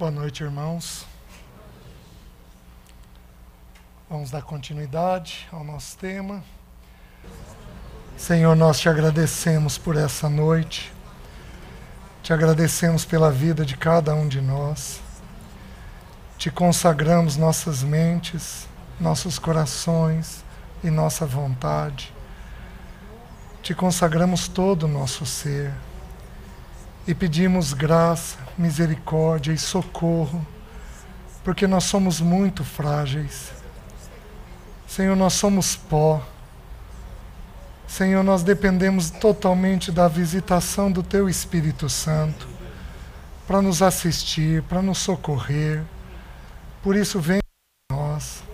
Boa noite, irmãos. Vamos dar continuidade ao nosso tema. Senhor, nós te agradecemos por essa noite. Te agradecemos pela vida de cada um de nós. Te consagramos nossas mentes, nossos corações e nossa vontade. Te consagramos todo o nosso ser e pedimos graça, misericórdia e socorro, porque nós somos muito frágeis. Senhor, nós somos pó. Senhor, nós dependemos totalmente da visitação do Teu Espírito Santo para nos assistir, para nos socorrer. Por isso, vem nós.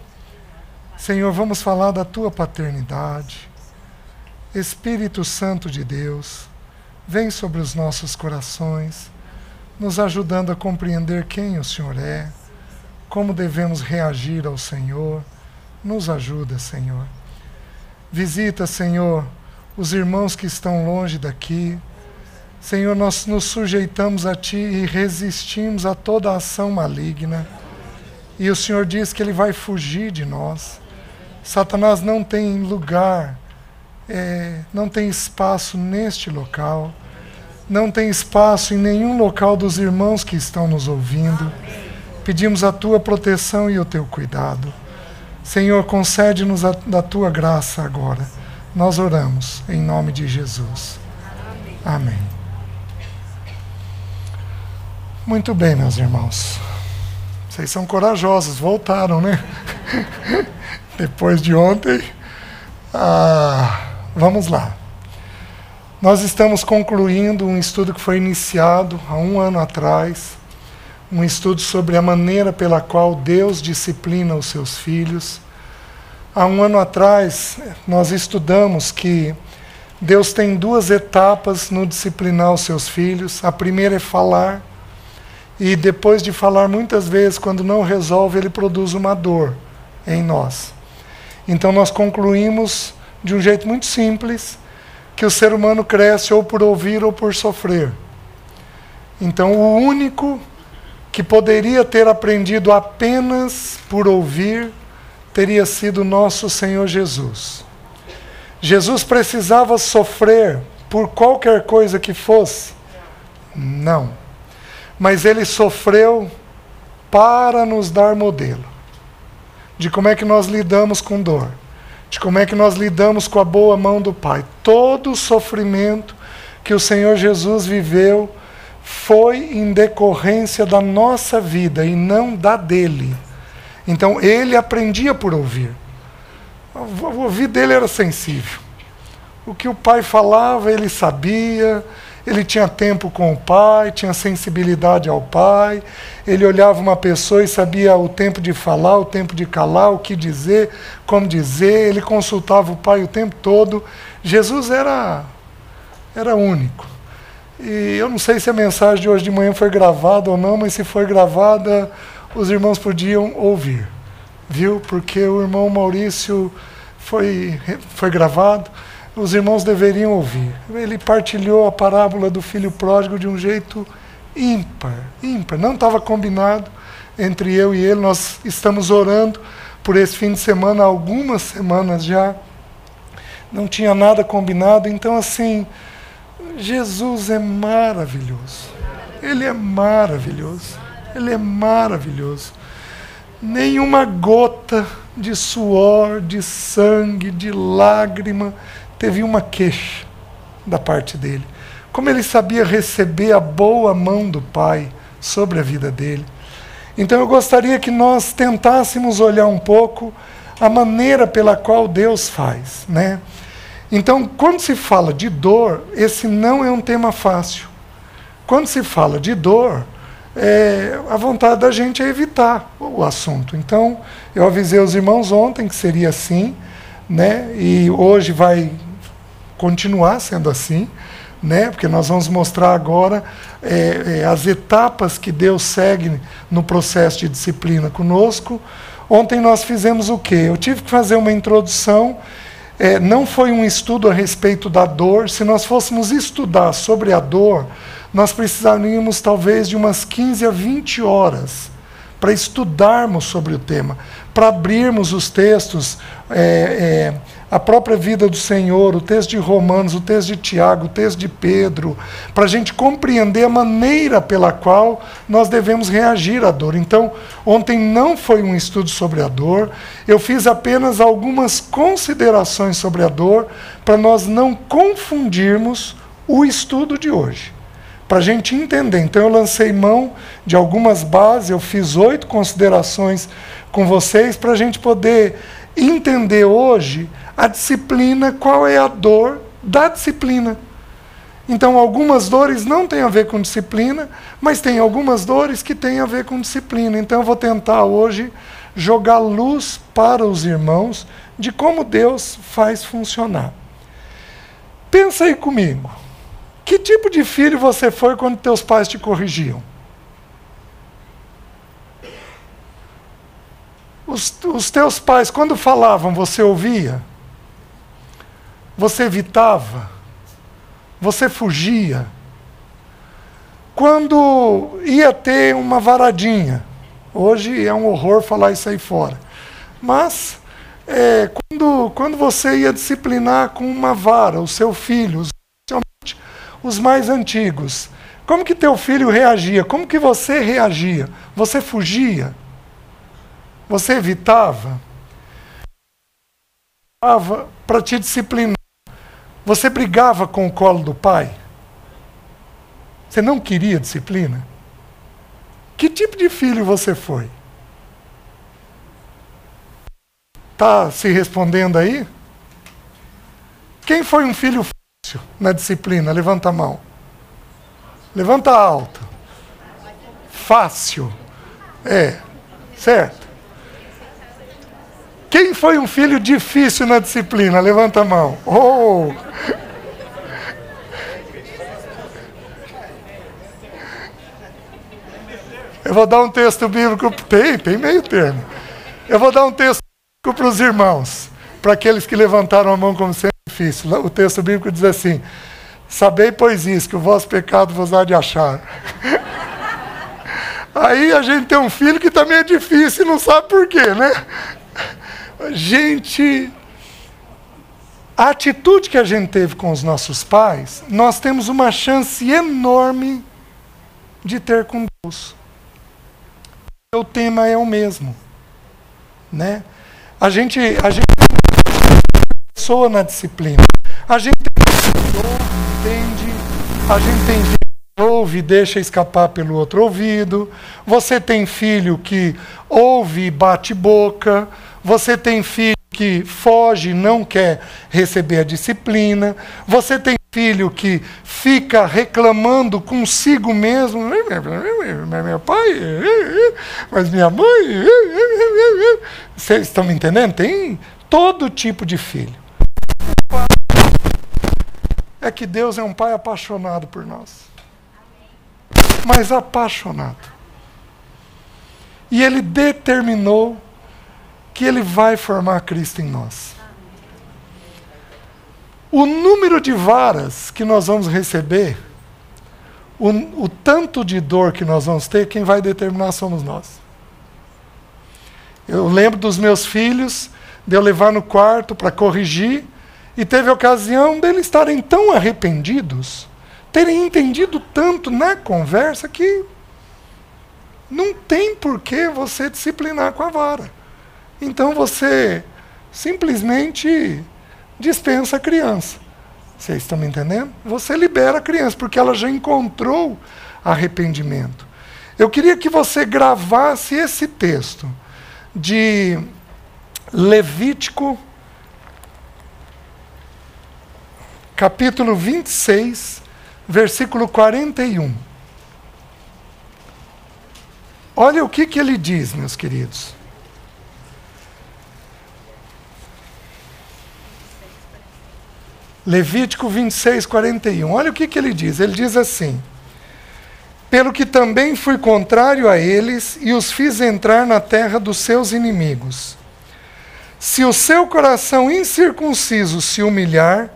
Senhor, vamos falar da Tua paternidade. Espírito Santo de Deus, vem sobre os nossos corações, nos ajudando a compreender quem o Senhor é, como devemos reagir ao Senhor. Nos ajuda, Senhor. Visita, Senhor, os irmãos que estão longe daqui. Senhor, nós nos sujeitamos a Ti e resistimos a toda ação maligna. E o Senhor diz que Ele vai fugir de nós. Satanás não tem lugar é, não tem espaço neste local, não tem espaço em nenhum local dos irmãos que estão nos ouvindo. Pedimos a tua proteção e o teu cuidado. Senhor, concede-nos a, da tua graça agora. Nós oramos em nome de Jesus. Amém. Muito bem, meus irmãos. Vocês são corajosos, voltaram, né? Depois de ontem. Ah, Vamos lá. Nós estamos concluindo um estudo que foi iniciado há um ano atrás, um estudo sobre a maneira pela qual Deus disciplina os seus filhos. Há um ano atrás, nós estudamos que Deus tem duas etapas no disciplinar os seus filhos. A primeira é falar, e depois de falar, muitas vezes, quando não resolve, ele produz uma dor em nós. Então, nós concluímos de um jeito muito simples, que o ser humano cresce ou por ouvir ou por sofrer. Então, o único que poderia ter aprendido apenas por ouvir teria sido nosso Senhor Jesus. Jesus precisava sofrer por qualquer coisa que fosse? Não. Mas ele sofreu para nos dar modelo de como é que nós lidamos com dor de como é que nós lidamos com a boa mão do Pai. Todo o sofrimento que o Senhor Jesus viveu foi em decorrência da nossa vida e não da dele. Então ele aprendia por ouvir. O ouvido dele era sensível. O que o pai falava, ele sabia, ele tinha tempo com o pai, tinha sensibilidade ao pai, ele olhava uma pessoa e sabia o tempo de falar, o tempo de calar, o que dizer, como dizer, ele consultava o pai o tempo todo. Jesus era, era único. E eu não sei se a mensagem de hoje de manhã foi gravada ou não, mas se foi gravada, os irmãos podiam ouvir, viu? Porque o irmão Maurício foi, foi gravado os irmãos deveriam ouvir. Ele partilhou a parábola do filho pródigo de um jeito ímpar, ímpar. Não estava combinado entre eu e ele. Nós estamos orando por esse fim de semana algumas semanas já. Não tinha nada combinado. Então, assim, Jesus é maravilhoso. Ele é maravilhoso. Ele é maravilhoso. Nenhuma gota de suor, de sangue, de lágrima teve uma queixa da parte dele. Como ele sabia receber a boa mão do Pai sobre a vida dele. Então eu gostaria que nós tentássemos olhar um pouco a maneira pela qual Deus faz, né? Então, quando se fala de dor, esse não é um tema fácil. Quando se fala de dor, é, a vontade da gente é evitar o assunto. Então, eu avisei os irmãos ontem que seria assim, né? E hoje vai continuar sendo assim, né? porque nós vamos mostrar agora é, é, as etapas que Deus segue no processo de disciplina conosco. Ontem nós fizemos o quê? Eu tive que fazer uma introdução. É, não foi um estudo a respeito da dor. Se nós fôssemos estudar sobre a dor, nós precisaríamos talvez de umas 15 a 20 horas para estudarmos sobre o tema, para abrirmos os textos, é, é, a própria vida do Senhor, o texto de Romanos, o texto de Tiago, o texto de Pedro, para a gente compreender a maneira pela qual nós devemos reagir à dor. Então, ontem não foi um estudo sobre a dor, eu fiz apenas algumas considerações sobre a dor, para nós não confundirmos o estudo de hoje para a gente entender. Então, eu lancei mão de algumas bases, eu fiz oito considerações com vocês para a gente poder entender hoje a disciplina, qual é a dor da disciplina. Então, algumas dores não têm a ver com disciplina, mas tem algumas dores que têm a ver com disciplina. Então, eu vou tentar hoje jogar luz para os irmãos de como Deus faz funcionar. Pensa aí comigo. Que tipo de filho você foi quando teus pais te corrigiam? Os, os teus pais, quando falavam, você ouvia? Você evitava? Você fugia? Quando ia ter uma varadinha, hoje é um horror falar isso aí fora, mas é, quando, quando você ia disciplinar com uma vara o seu filho, os mais antigos. Como que teu filho reagia? Como que você reagia? Você fugia? Você evitava? Para te disciplinar. Você brigava com o colo do pai? Você não queria disciplina? Que tipo de filho você foi? Está se respondendo aí? Quem foi um filho fácil na disciplina? Levanta a mão. Levanta alto. Fácil. É, certo. Quem foi um filho difícil na disciplina? Levanta a mão. Oh! Eu vou dar um texto bíblico. Tem, tem meio termo. Eu vou dar um texto bíblico para os irmãos, para aqueles que levantaram a mão como sendo difícil. O texto bíblico diz assim: Sabei, pois isso, que o vosso pecado vos há de achar. Aí a gente tem um filho que também é difícil e não sabe por quê, né? Gente, a atitude que a gente teve com os nossos pais, nós temos uma chance enorme de ter com Deus. O tema é o mesmo, né? A gente, a gente pessoa na disciplina. A gente entende, a gente tem ouve e deixa escapar pelo outro ouvido. Você tem filho que ouve e bate boca. Você tem filho que foge não quer receber a disciplina. Você tem filho que fica reclamando consigo mesmo. Meu pai, mas minha mãe. Vocês estão me entendendo? Tem todo tipo de filho. É que Deus é um pai apaixonado por nós. Mas apaixonado. E ele determinou que Ele vai formar Cristo em nós. O número de varas que nós vamos receber, o, o tanto de dor que nós vamos ter, quem vai determinar somos nós. Eu lembro dos meus filhos, de eu levar no quarto para corrigir, e teve ocasião deles estarem tão arrependidos, terem entendido tanto na conversa que não tem por que você disciplinar com a vara. Então você simplesmente dispensa a criança. Vocês estão me entendendo? Você libera a criança, porque ela já encontrou arrependimento. Eu queria que você gravasse esse texto de Levítico, capítulo 26, versículo 41. Olha o que, que ele diz, meus queridos. Levítico 26, 41. Olha o que, que ele diz. Ele diz assim: Pelo que também fui contrário a eles e os fiz entrar na terra dos seus inimigos. Se o seu coração incircunciso se humilhar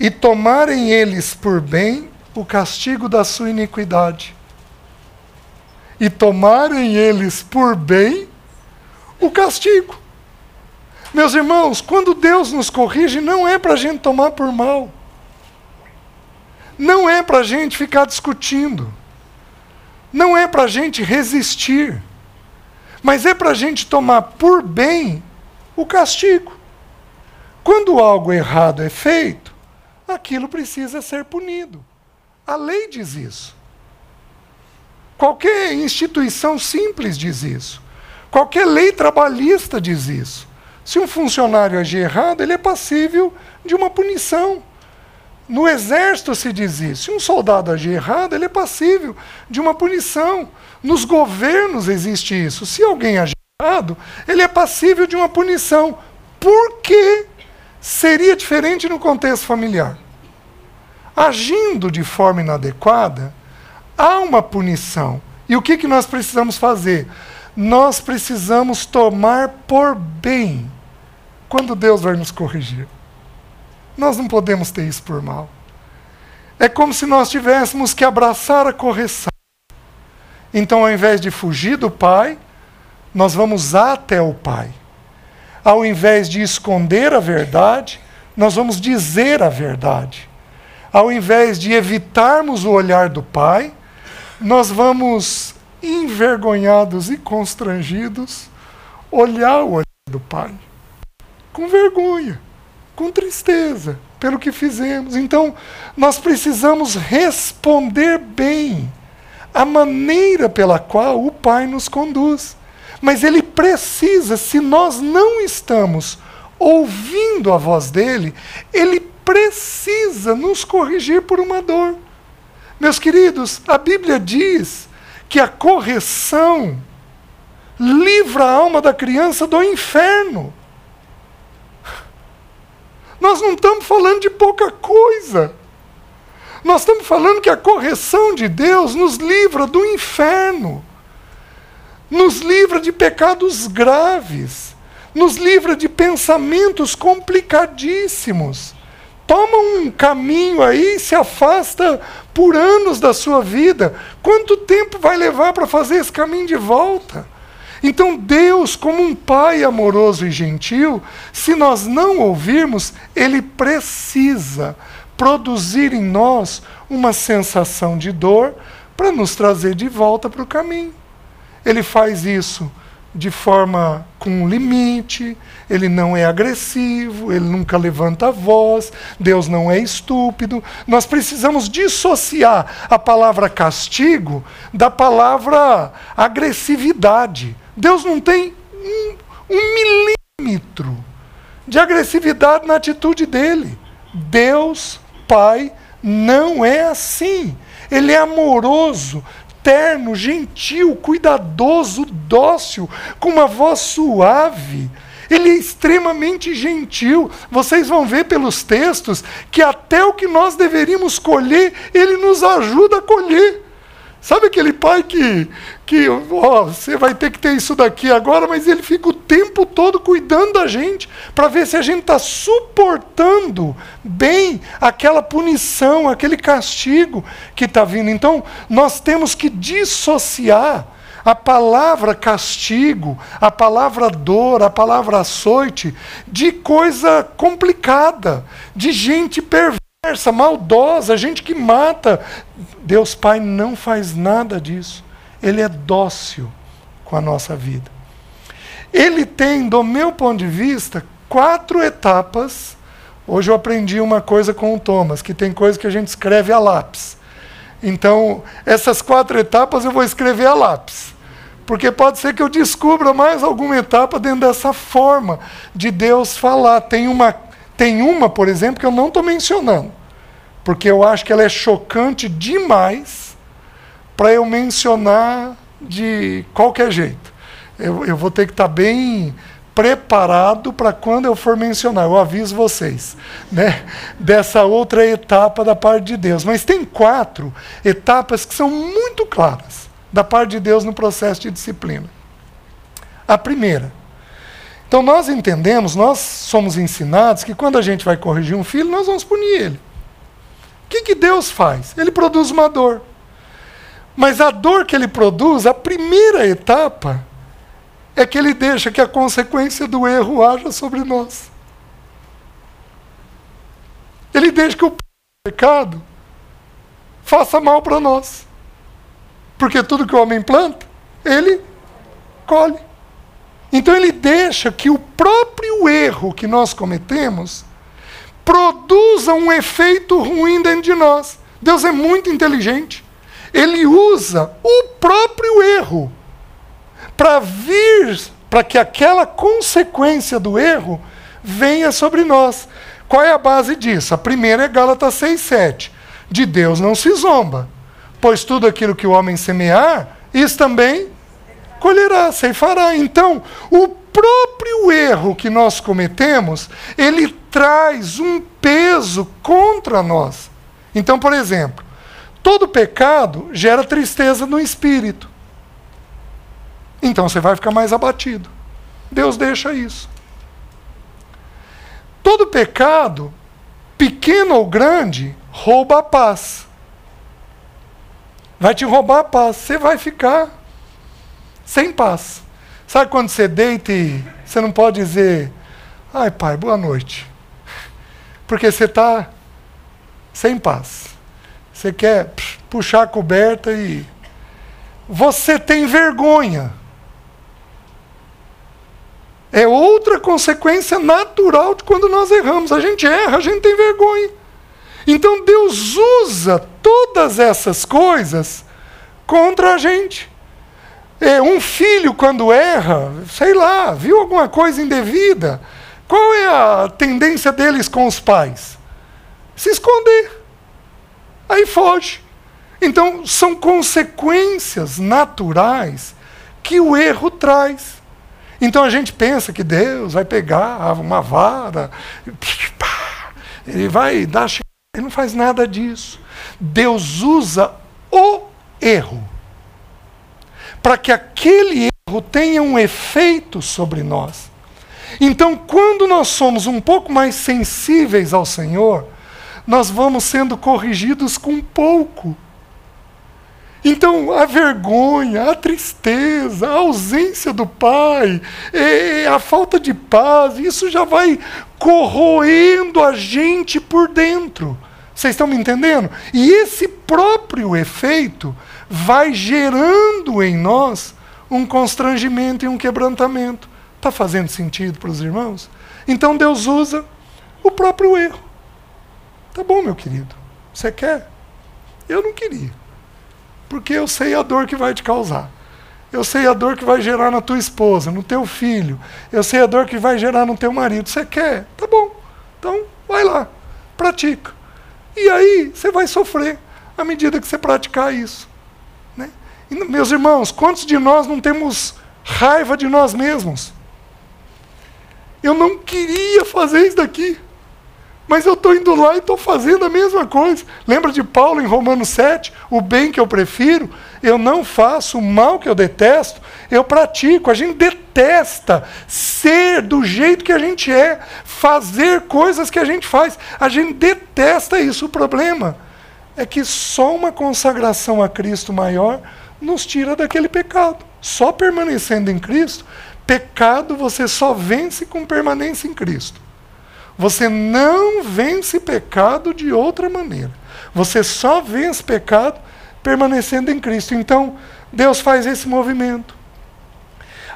e tomarem eles por bem o castigo da sua iniquidade, e tomarem eles por bem o castigo. Meus irmãos, quando Deus nos corrige, não é para a gente tomar por mal. Não é para a gente ficar discutindo. Não é para a gente resistir. Mas é para a gente tomar por bem o castigo. Quando algo errado é feito, aquilo precisa ser punido. A lei diz isso. Qualquer instituição simples diz isso. Qualquer lei trabalhista diz isso. Se um funcionário agir errado, ele é passível de uma punição. No exército se diz isso. Se um soldado agir errado, ele é passível de uma punição. Nos governos existe isso. Se alguém agir errado, ele é passível de uma punição. Por que seria diferente no contexto familiar? Agindo de forma inadequada, há uma punição. E o que, que nós precisamos fazer? Nós precisamos tomar por bem quando Deus vai nos corrigir. Nós não podemos ter isso por mal. É como se nós tivéssemos que abraçar a correção. Então, ao invés de fugir do Pai, nós vamos até o Pai. Ao invés de esconder a verdade, nós vamos dizer a verdade. Ao invés de evitarmos o olhar do Pai, nós vamos, envergonhados e constrangidos, olhar o olhar do Pai com vergonha, com tristeza pelo que fizemos. Então, nós precisamos responder bem a maneira pela qual o Pai nos conduz. Mas ele precisa, se nós não estamos ouvindo a voz dele, ele precisa nos corrigir por uma dor. Meus queridos, a Bíblia diz que a correção livra a alma da criança do inferno. Nós não estamos falando de pouca coisa. Nós estamos falando que a correção de Deus nos livra do inferno, nos livra de pecados graves, nos livra de pensamentos complicadíssimos. Toma um caminho aí, se afasta por anos da sua vida. Quanto tempo vai levar para fazer esse caminho de volta? Então, Deus, como um pai amoroso e gentil, se nós não ouvirmos, ele precisa produzir em nós uma sensação de dor para nos trazer de volta para o caminho. Ele faz isso de forma com limite, ele não é agressivo, ele nunca levanta a voz, Deus não é estúpido. Nós precisamos dissociar a palavra castigo da palavra agressividade. Deus não tem um, um milímetro de agressividade na atitude dele. Deus, Pai, não é assim. Ele é amoroso, terno, gentil, cuidadoso, dócil, com uma voz suave. Ele é extremamente gentil. Vocês vão ver pelos textos que até o que nós deveríamos colher, ele nos ajuda a colher. Sabe aquele pai que, que ó, você vai ter que ter isso daqui agora, mas ele fica o tempo todo cuidando da gente para ver se a gente está suportando bem aquela punição, aquele castigo que está vindo. Então, nós temos que dissociar a palavra castigo, a palavra dor, a palavra açoite, de coisa complicada, de gente perversa perversa, maldosa, gente que mata. Deus Pai não faz nada disso. Ele é dócil com a nossa vida. Ele tem, do meu ponto de vista, quatro etapas. Hoje eu aprendi uma coisa com o Thomas, que tem coisa que a gente escreve a lápis. Então, essas quatro etapas eu vou escrever a lápis. Porque pode ser que eu descubra mais alguma etapa dentro dessa forma de Deus falar. Tem uma tem uma, por exemplo, que eu não estou mencionando, porque eu acho que ela é chocante demais para eu mencionar de qualquer jeito. Eu, eu vou ter que estar tá bem preparado para quando eu for mencionar, eu aviso vocês, né, dessa outra etapa da parte de Deus. Mas tem quatro etapas que são muito claras da parte de Deus no processo de disciplina. A primeira, então nós entendemos, nós somos ensinados que quando a gente vai corrigir um filho, nós vamos punir ele. O que, que Deus faz? Ele produz uma dor. Mas a dor que ele produz, a primeira etapa, é que ele deixa que a consequência do erro haja sobre nós. Ele deixa que o pecado faça mal para nós. Porque tudo que o homem planta, ele colhe. Então ele deixa que o próprio erro que nós cometemos produza um efeito ruim dentro de nós. Deus é muito inteligente. Ele usa o próprio erro para vir, para que aquela consequência do erro venha sobre nós. Qual é a base disso? A primeira é Gálatas 6,7. De Deus não se zomba, pois tudo aquilo que o homem semear, isso também colherá, ceifará. Então, o próprio erro que nós cometemos, ele traz um peso contra nós. Então, por exemplo, todo pecado gera tristeza no espírito. Então você vai ficar mais abatido. Deus deixa isso. Todo pecado, pequeno ou grande, rouba a paz. Vai te roubar a paz. Você vai ficar sem paz. Sabe quando você deita e você não pode dizer, ai pai, boa noite. Porque você está sem paz. Você quer puxar a coberta e. Você tem vergonha. É outra consequência natural de quando nós erramos. A gente erra, a gente tem vergonha. Então Deus usa todas essas coisas contra a gente. É, um filho, quando erra, sei lá, viu alguma coisa indevida, qual é a tendência deles com os pais? Se esconder. Aí foge. Então, são consequências naturais que o erro traz. Então a gente pensa que Deus vai pegar uma vara, ele vai dar. Ele não faz nada disso. Deus usa o erro para que aquele erro tenha um efeito sobre nós. Então, quando nós somos um pouco mais sensíveis ao Senhor, nós vamos sendo corrigidos com pouco. Então, a vergonha, a tristeza, a ausência do pai, a falta de paz, isso já vai corroendo a gente por dentro. Vocês estão me entendendo? E esse próprio efeito vai gerando em nós um constrangimento e um quebrantamento. Está fazendo sentido para os irmãos? Então Deus usa o próprio erro. Tá bom, meu querido. Você quer? Eu não queria. Porque eu sei a dor que vai te causar. Eu sei a dor que vai gerar na tua esposa, no teu filho. Eu sei a dor que vai gerar no teu marido. Você quer? Tá bom. Então, vai lá. Pratica. E aí, você vai sofrer à medida que você praticar isso. Meus irmãos, quantos de nós não temos raiva de nós mesmos? Eu não queria fazer isso daqui, mas eu estou indo lá e estou fazendo a mesma coisa. Lembra de Paulo em Romanos 7? O bem que eu prefiro, eu não faço, o mal que eu detesto, eu pratico. A gente detesta ser do jeito que a gente é, fazer coisas que a gente faz. A gente detesta isso. O problema é que só uma consagração a Cristo maior nos tira daquele pecado. Só permanecendo em Cristo, pecado você só vence com permanência em Cristo. Você não vence pecado de outra maneira. Você só vence pecado permanecendo em Cristo. Então, Deus faz esse movimento.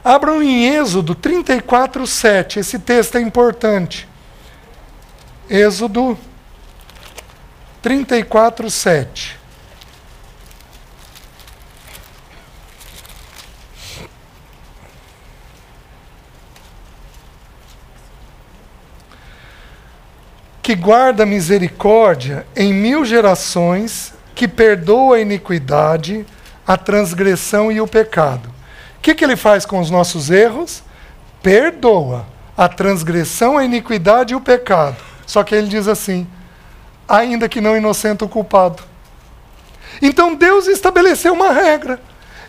Abram em Êxodo 34, 7. Esse texto é importante. Êxodo 34, 7. Que guarda misericórdia em mil gerações, que perdoa a iniquidade, a transgressão e o pecado. O que, que ele faz com os nossos erros? Perdoa a transgressão, a iniquidade e o pecado. Só que ele diz assim: ainda que não inocente o culpado. Então Deus estabeleceu uma regra.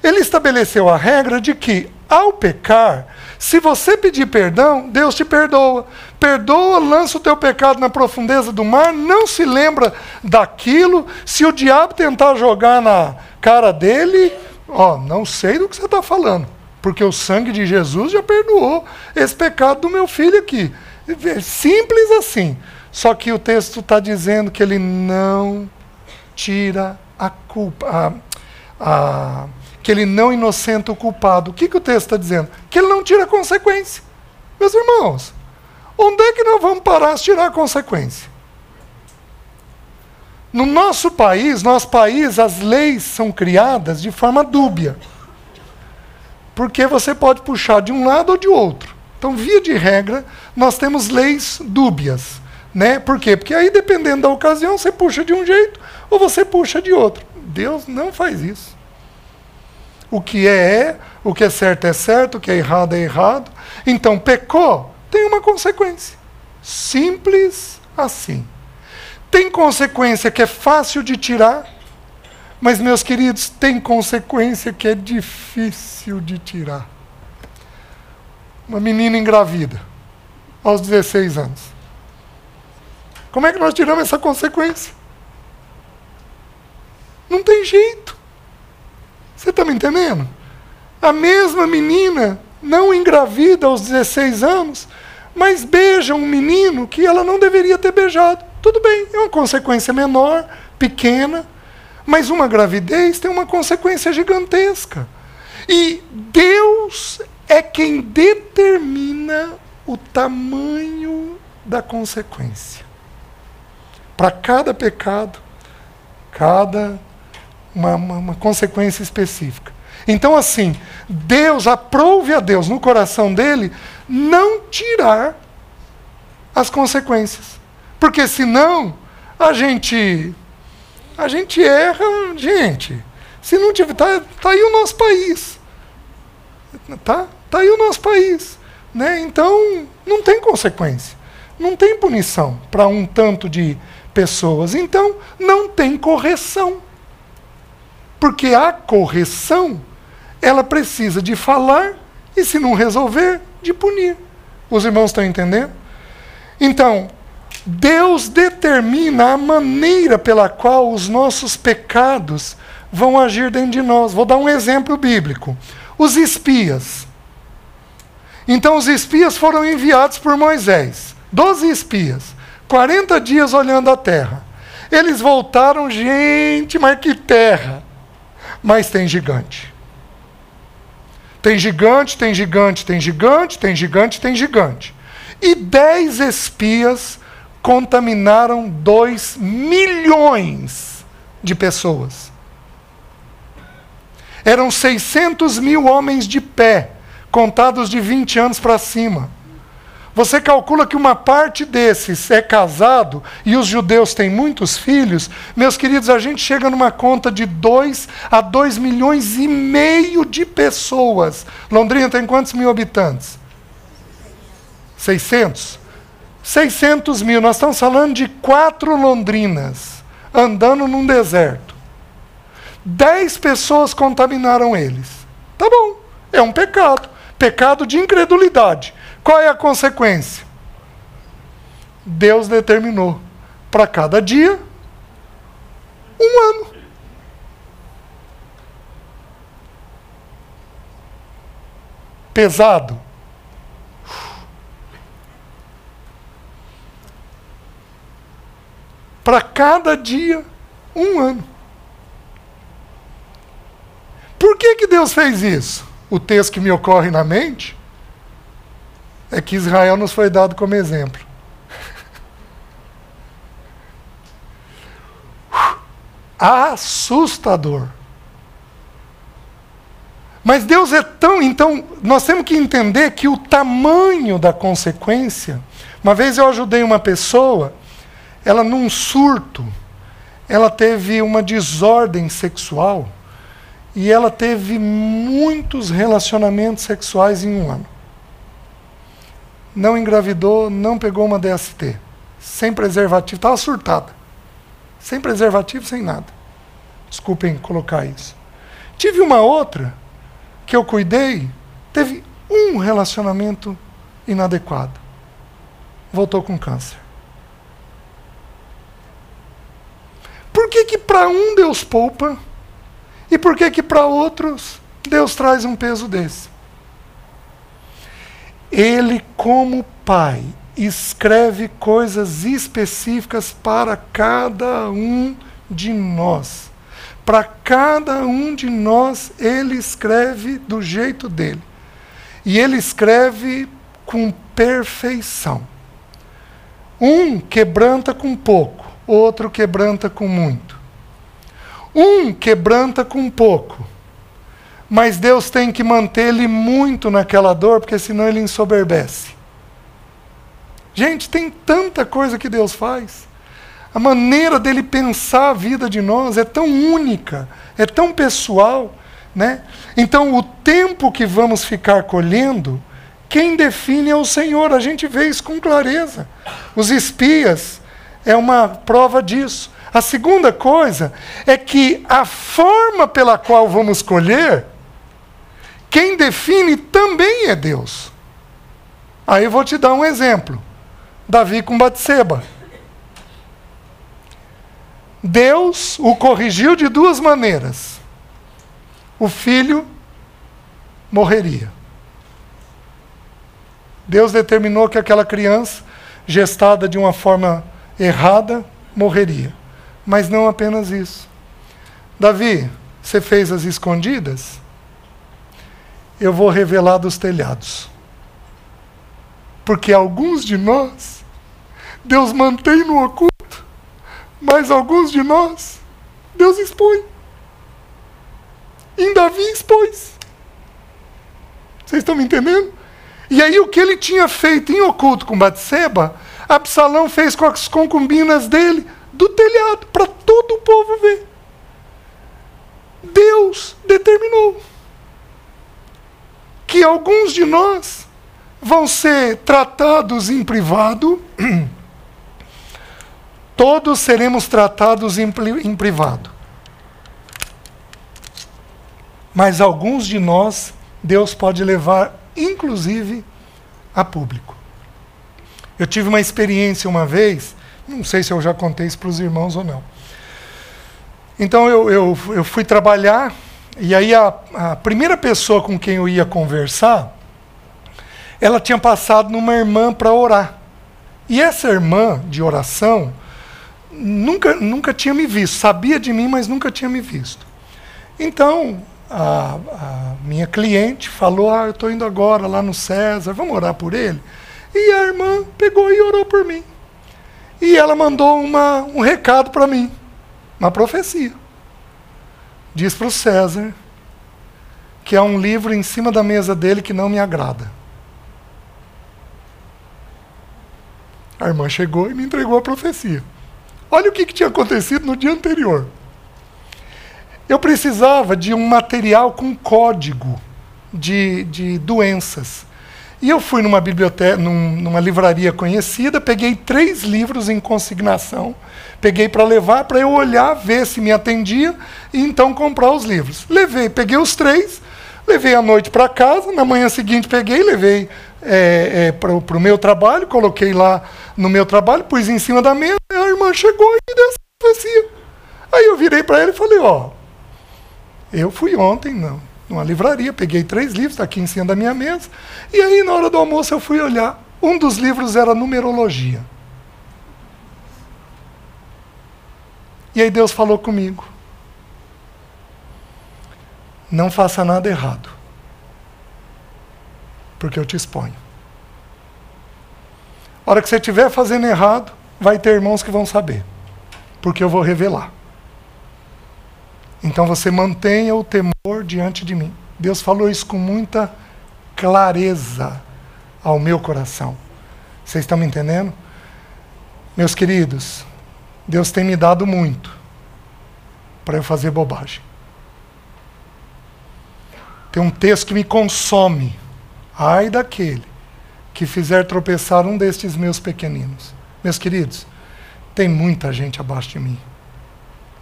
Ele estabeleceu a regra de que ao pecar, se você pedir perdão, Deus te perdoa. Perdoa, lança o teu pecado na profundeza do mar, não se lembra daquilo. Se o diabo tentar jogar na cara dele, ó, não sei do que você está falando, porque o sangue de Jesus já perdoou esse pecado do meu filho aqui. É simples assim. Só que o texto está dizendo que ele não tira a culpa, a, a, que ele não inocenta o culpado. O que, que o texto está dizendo? Que ele não tira consequência. Meus irmãos, onde é que nós vamos parar se tirar consequência? No nosso país, nosso país, as leis são criadas de forma dúbia. Porque você pode puxar de um lado ou de outro. Então, via de regra, nós temos leis dúbias. Né? Por quê? Porque aí, dependendo da ocasião, você puxa de um jeito ou você puxa de outro. Deus não faz isso. O que é, é, o que é certo é certo, o que é errado é errado. Então, pecou, tem uma consequência. Simples assim. Tem consequência que é fácil de tirar, mas, meus queridos, tem consequência que é difícil de tirar. Uma menina engravida, aos 16 anos. Como é que nós tiramos essa consequência? Não tem jeito. Você está me entendendo? A mesma menina não engravida aos 16 anos, mas beija um menino que ela não deveria ter beijado. Tudo bem, é uma consequência menor, pequena, mas uma gravidez tem uma consequência gigantesca. E Deus é quem determina o tamanho da consequência. Para cada pecado, cada uma, uma, uma consequência específica. Então, assim, Deus, aprove a Deus no coração dele não tirar as consequências. Porque senão a gente a gente erra, gente. Se não tiver, tá, tá aí o nosso país. Tá? Tá aí o nosso país, né? Então, não tem consequência. Não tem punição para um tanto de pessoas. Então, não tem correção. Porque a correção, ela precisa de falar e, se não resolver, de punir. Os irmãos estão entendendo? Então, Deus determina a maneira pela qual os nossos pecados vão agir dentro de nós. Vou dar um exemplo bíblico. Os espias. Então, os espias foram enviados por Moisés. Doze espias. 40 dias olhando a terra. Eles voltaram, gente, mas que terra! Mas tem gigante. Tem gigante, tem gigante, tem gigante, tem gigante, tem gigante. E dez espias contaminaram dois milhões de pessoas. Eram 600 mil homens de pé, contados de 20 anos para cima. Você calcula que uma parte desses é casado e os judeus têm muitos filhos, meus queridos, a gente chega numa conta de 2 a 2 milhões e meio de pessoas. Londrina tem quantos mil habitantes? 600? 600 mil. Nós estamos falando de quatro Londrinas andando num deserto. Dez pessoas contaminaram eles. Tá bom, é um pecado. Pecado de incredulidade. Qual é a consequência? Deus determinou para cada dia um ano. Pesado. Para cada dia, um ano. Por que, que Deus fez isso? O texto que me ocorre na mente é que Israel nos foi dado como exemplo. Assustador. Mas Deus é tão. Então, nós temos que entender que o tamanho da consequência. Uma vez eu ajudei uma pessoa, ela num surto, ela teve uma desordem sexual e ela teve muitos relacionamentos sexuais em um ano não engravidou, não pegou uma DST. Sem preservativo, estava surtada. Sem preservativo, sem nada. Desculpem colocar isso. Tive uma outra que eu cuidei, teve um relacionamento inadequado. Voltou com câncer. Por que que para um Deus poupa e por que que para outros Deus traz um peso desse? Ele como pai escreve coisas específicas para cada um de nós. Para cada um de nós, ele escreve do jeito dele. E ele escreve com perfeição. Um quebranta com pouco, outro quebranta com muito. Um quebranta com pouco, mas Deus tem que manter ele muito naquela dor, porque senão ele ensoberbece. Gente, tem tanta coisa que Deus faz. A maneira dele pensar a vida de nós é tão única, é tão pessoal, né? Então, o tempo que vamos ficar colhendo, quem define é o Senhor. A gente vê isso com clareza. Os espias é uma prova disso. A segunda coisa é que a forma pela qual vamos colher, quem define também é Deus. Aí eu vou te dar um exemplo. Davi com Batseba. Deus o corrigiu de duas maneiras. O filho morreria. Deus determinou que aquela criança, gestada de uma forma errada, morreria. Mas não apenas isso. Davi, você fez as escondidas? Eu vou revelar dos telhados. Porque alguns de nós, Deus mantém no oculto, mas alguns de nós, Deus expõe. Em Davi expôs. Vocês estão me entendendo? E aí o que ele tinha feito em oculto com Batseba, Absalão fez com as concubinas dele do telhado para todo o povo ver. Deus determinou que alguns de nós vão ser tratados em privado, todos seremos tratados em, privado. Mas alguns de nós, Deus pode levar, inclusive, a público. Eu tive uma experiência uma vez, não sei se eu já contei isso para os irmãos ou não. Então eu, eu, eu fui trabalhar, e aí a, a primeira pessoa com quem eu ia conversar, ela tinha passado numa irmã para orar. E essa irmã de oração nunca, nunca tinha me visto, sabia de mim, mas nunca tinha me visto. Então, a, a minha cliente falou: Ah, eu estou indo agora lá no César, vamos orar por ele? E a irmã pegou e orou por mim. E ela mandou uma, um recado para mim, uma profecia. Diz para o César que há um livro em cima da mesa dele que não me agrada. A irmã chegou e me entregou a profecia. Olha o que, que tinha acontecido no dia anterior. Eu precisava de um material com código de, de doenças. E eu fui numa biblioteca, num, numa livraria conhecida, peguei três livros em consignação, peguei para levar, para eu olhar, ver se me atendia e então comprar os livros. Levei, peguei os três, levei à noite para casa, na manhã seguinte peguei, levei é, é, para o meu trabalho, coloquei lá no meu trabalho, pus em cima da mesa, a irmã chegou e deu essa profecia. Aí eu virei para ela e falei, ó, eu fui ontem não, numa livraria, peguei três livros, está aqui em cima da minha mesa, e aí na hora do almoço eu fui olhar, um dos livros era numerologia. E aí Deus falou comigo, não faça nada errado porque eu te exponho. A hora que você estiver fazendo errado, vai ter irmãos que vão saber, porque eu vou revelar. Então você mantenha o temor diante de mim. Deus falou isso com muita clareza ao meu coração. Vocês estão me entendendo? Meus queridos, Deus tem me dado muito para eu fazer bobagem. Tem um texto que me consome Ai daquele que fizer tropeçar um destes meus pequeninos. Meus queridos, tem muita gente abaixo de mim.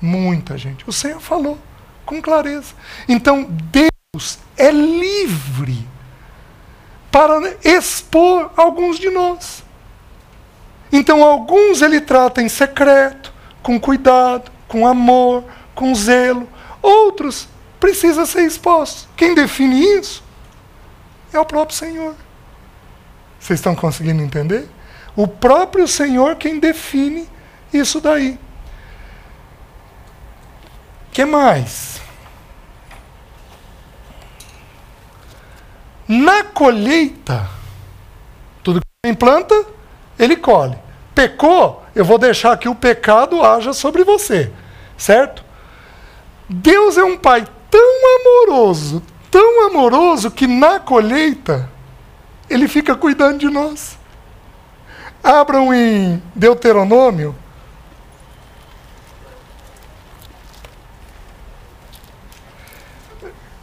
Muita gente. O Senhor falou com clareza. Então, Deus é livre para expor alguns de nós. Então, alguns ele trata em secreto, com cuidado, com amor, com zelo. Outros precisa ser expostos. Quem define isso é o próprio Senhor. Vocês estão conseguindo entender? O próprio Senhor quem define isso daí. Que mais? Na colheita, tudo que implanta, ele colhe. Pecou, eu vou deixar que o pecado haja sobre você. Certo? Deus é um pai tão amoroso, tão amoroso, que na colheita, ele fica cuidando de nós. Abram em Deuteronômio.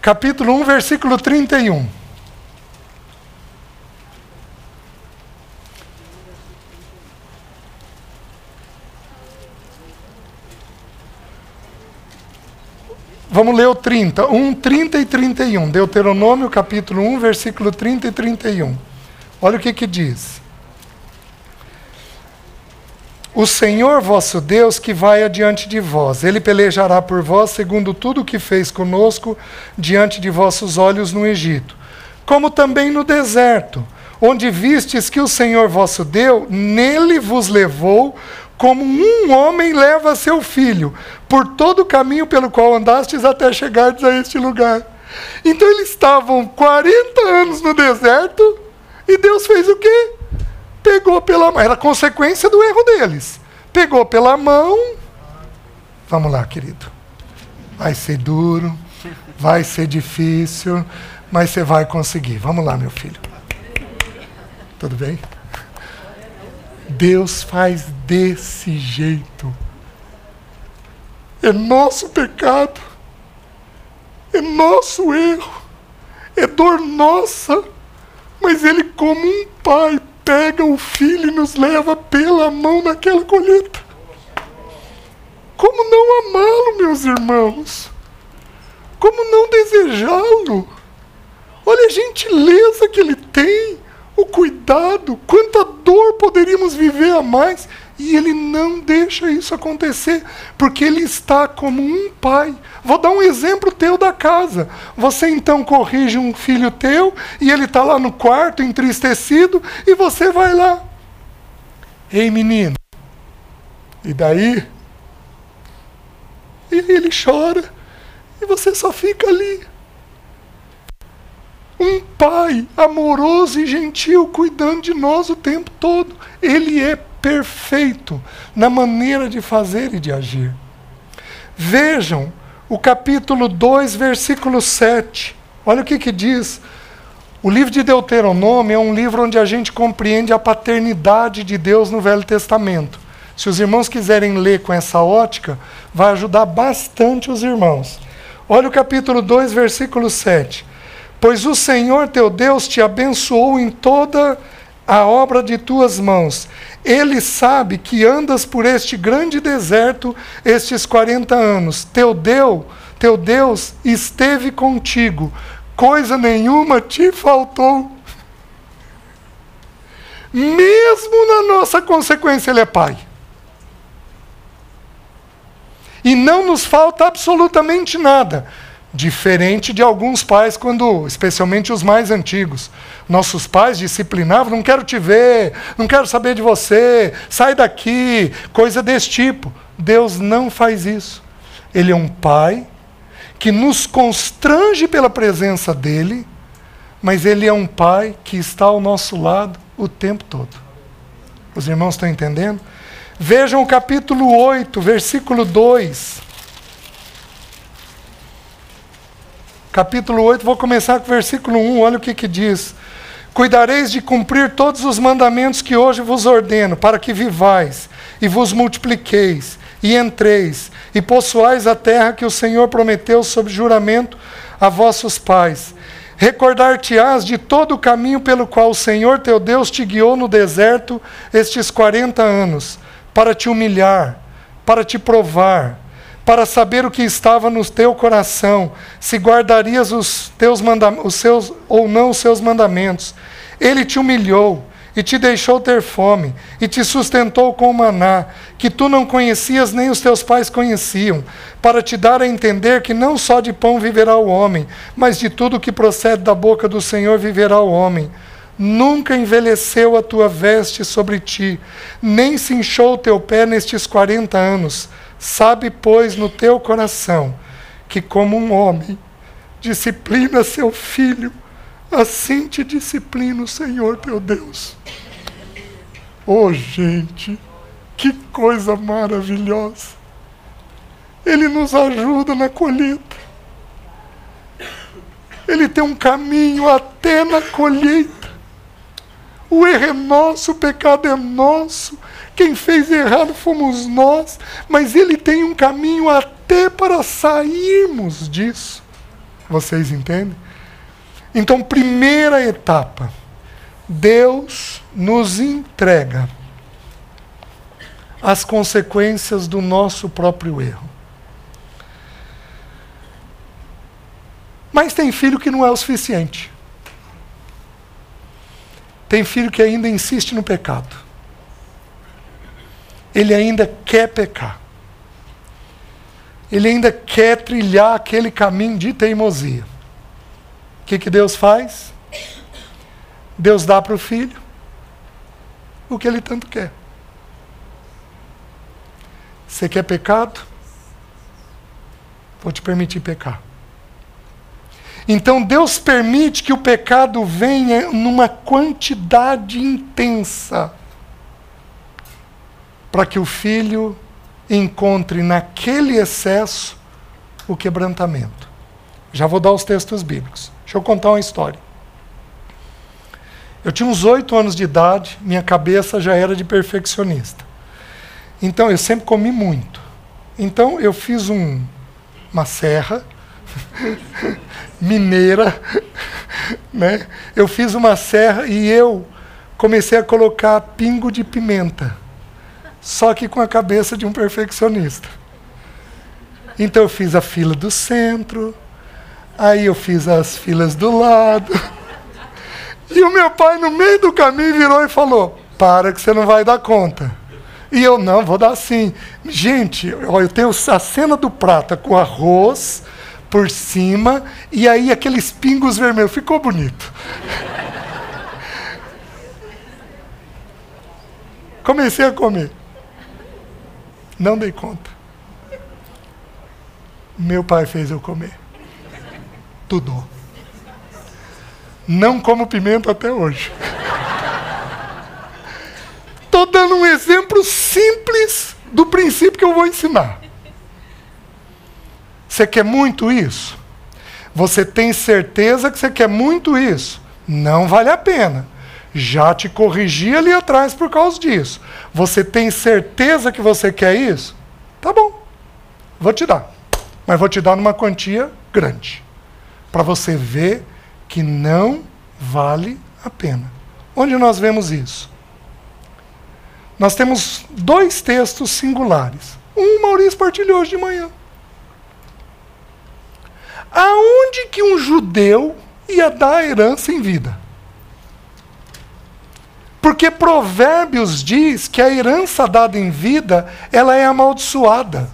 Capítulo 1, versículo 31. Vamos ler o 30, 1, 30 e 31. Deuteronômio, capítulo 1, versículo 30 e 31. Olha o que, que diz. O Senhor vosso Deus que vai adiante de vós, ele pelejará por vós segundo tudo o que fez conosco diante de vossos olhos no Egito, como também no deserto, onde vistes que o Senhor vosso Deus nele vos levou como um homem leva seu filho, por todo o caminho pelo qual andastes até chegardes a este lugar. Então eles estavam 40 anos no deserto e Deus fez o quê? Pegou pela mão, era consequência do erro deles. Pegou pela mão. Vamos lá, querido. Vai ser duro, vai ser difícil, mas você vai conseguir. Vamos lá, meu filho. Tudo bem? Deus faz desse jeito. É nosso pecado, é nosso erro, é dor nossa, mas Ele, como um pai, pega o filho e nos leva pela mão naquela colheita. Como não amá-lo, meus irmãos? Como não desejá-lo? Olha a gentileza que ele tem o cuidado, quanta dor poderíamos viver a mais. E ele não deixa isso acontecer, porque ele está como um pai. Vou dar um exemplo teu da casa. Você então corrige um filho teu e ele está lá no quarto entristecido e você vai lá. Ei menino. E daí? E ele chora. E você só fica ali um pai amoroso e gentil cuidando de nós o tempo todo. Ele é perfeito na maneira de fazer e de agir. Vejam o capítulo 2, versículo 7. Olha o que, que diz. O livro de Deuteronômio é um livro onde a gente compreende a paternidade de Deus no Velho Testamento. Se os irmãos quiserem ler com essa ótica, vai ajudar bastante os irmãos. Olha o capítulo 2, versículo 7. Pois o Senhor teu Deus te abençoou em toda a obra de tuas mãos. Ele sabe que andas por este grande deserto estes 40 anos. Teu Deus, teu Deus esteve contigo. Coisa nenhuma te faltou. Mesmo na nossa consequência, ele é pai. E não nos falta absolutamente nada. Diferente de alguns pais, quando, especialmente os mais antigos, nossos pais disciplinavam, não quero te ver, não quero saber de você, sai daqui, coisa desse tipo. Deus não faz isso. Ele é um pai que nos constrange pela presença dele, mas ele é um pai que está ao nosso lado o tempo todo. Os irmãos estão entendendo? Vejam o capítulo 8, versículo 2. Capítulo 8, vou começar com o versículo 1, olha o que, que diz. Cuidareis de cumprir todos os mandamentos que hoje vos ordeno, para que vivais e vos multipliqueis, e entreis, e possuais a terra que o Senhor prometeu sob juramento a vossos pais. Recordar-te-ás de todo o caminho pelo qual o Senhor teu Deus te guiou no deserto estes quarenta anos, para te humilhar, para te provar, para saber o que estava no teu coração, se guardarias os teus os seus ou não os seus mandamentos. Ele te humilhou e te deixou ter fome, e te sustentou com maná, que tu não conhecias nem os teus pais conheciam, para te dar a entender que não só de pão viverá o homem, mas de tudo que procede da boca do Senhor viverá o homem. Nunca envelheceu a tua veste sobre ti, nem se inchou o teu pé nestes quarenta anos. Sabe, pois, no teu coração, que como um homem disciplina seu filho, assim te disciplina o Senhor teu Deus. Oh, gente, que coisa maravilhosa! Ele nos ajuda na colheita. Ele tem um caminho até na colheita. O erro é nosso, o pecado é nosso, quem fez errado fomos nós, mas ele tem um caminho até para sairmos disso. Vocês entendem? Então, primeira etapa, Deus nos entrega as consequências do nosso próprio erro. Mas tem filho que não é o suficiente. Tem filho que ainda insiste no pecado ele ainda quer pecar. Ele ainda quer trilhar aquele caminho de teimosia. O que, que Deus faz? Deus dá para o filho o que ele tanto quer. Você quer pecado? Vou te permitir pecar. Então Deus permite que o pecado venha numa quantidade intensa para que o filho encontre naquele excesso o quebrantamento. Já vou dar os textos bíblicos. Deixa eu contar uma história. Eu tinha uns oito anos de idade, minha cabeça já era de perfeccionista. Então eu sempre comi muito. Então eu fiz um, uma serra mineira, né? Eu fiz uma serra e eu comecei a colocar pingo de pimenta só que com a cabeça de um perfeccionista. Então eu fiz a fila do centro, aí eu fiz as filas do lado. E o meu pai, no meio do caminho, virou e falou: Para que você não vai dar conta. E eu, não, vou dar sim. Gente, ó, eu tenho a cena do prata com arroz por cima e aí aqueles pingos vermelhos. Ficou bonito. Comecei a comer. Não dei conta. Meu pai fez eu comer. Tudo. Não como pimenta até hoje. Estou dando um exemplo simples do princípio que eu vou ensinar. Você quer muito isso? Você tem certeza que você quer muito isso? Não vale a pena. Já te corrigi ali atrás por causa disso. Você tem certeza que você quer isso? Tá bom, vou te dar. Mas vou te dar numa quantia grande. Para você ver que não vale a pena. Onde nós vemos isso? Nós temos dois textos singulares. Um Maurício partilhou hoje de manhã. Aonde que um judeu ia dar a herança em vida? Porque Provérbios diz que a herança dada em vida, ela é amaldiçoada.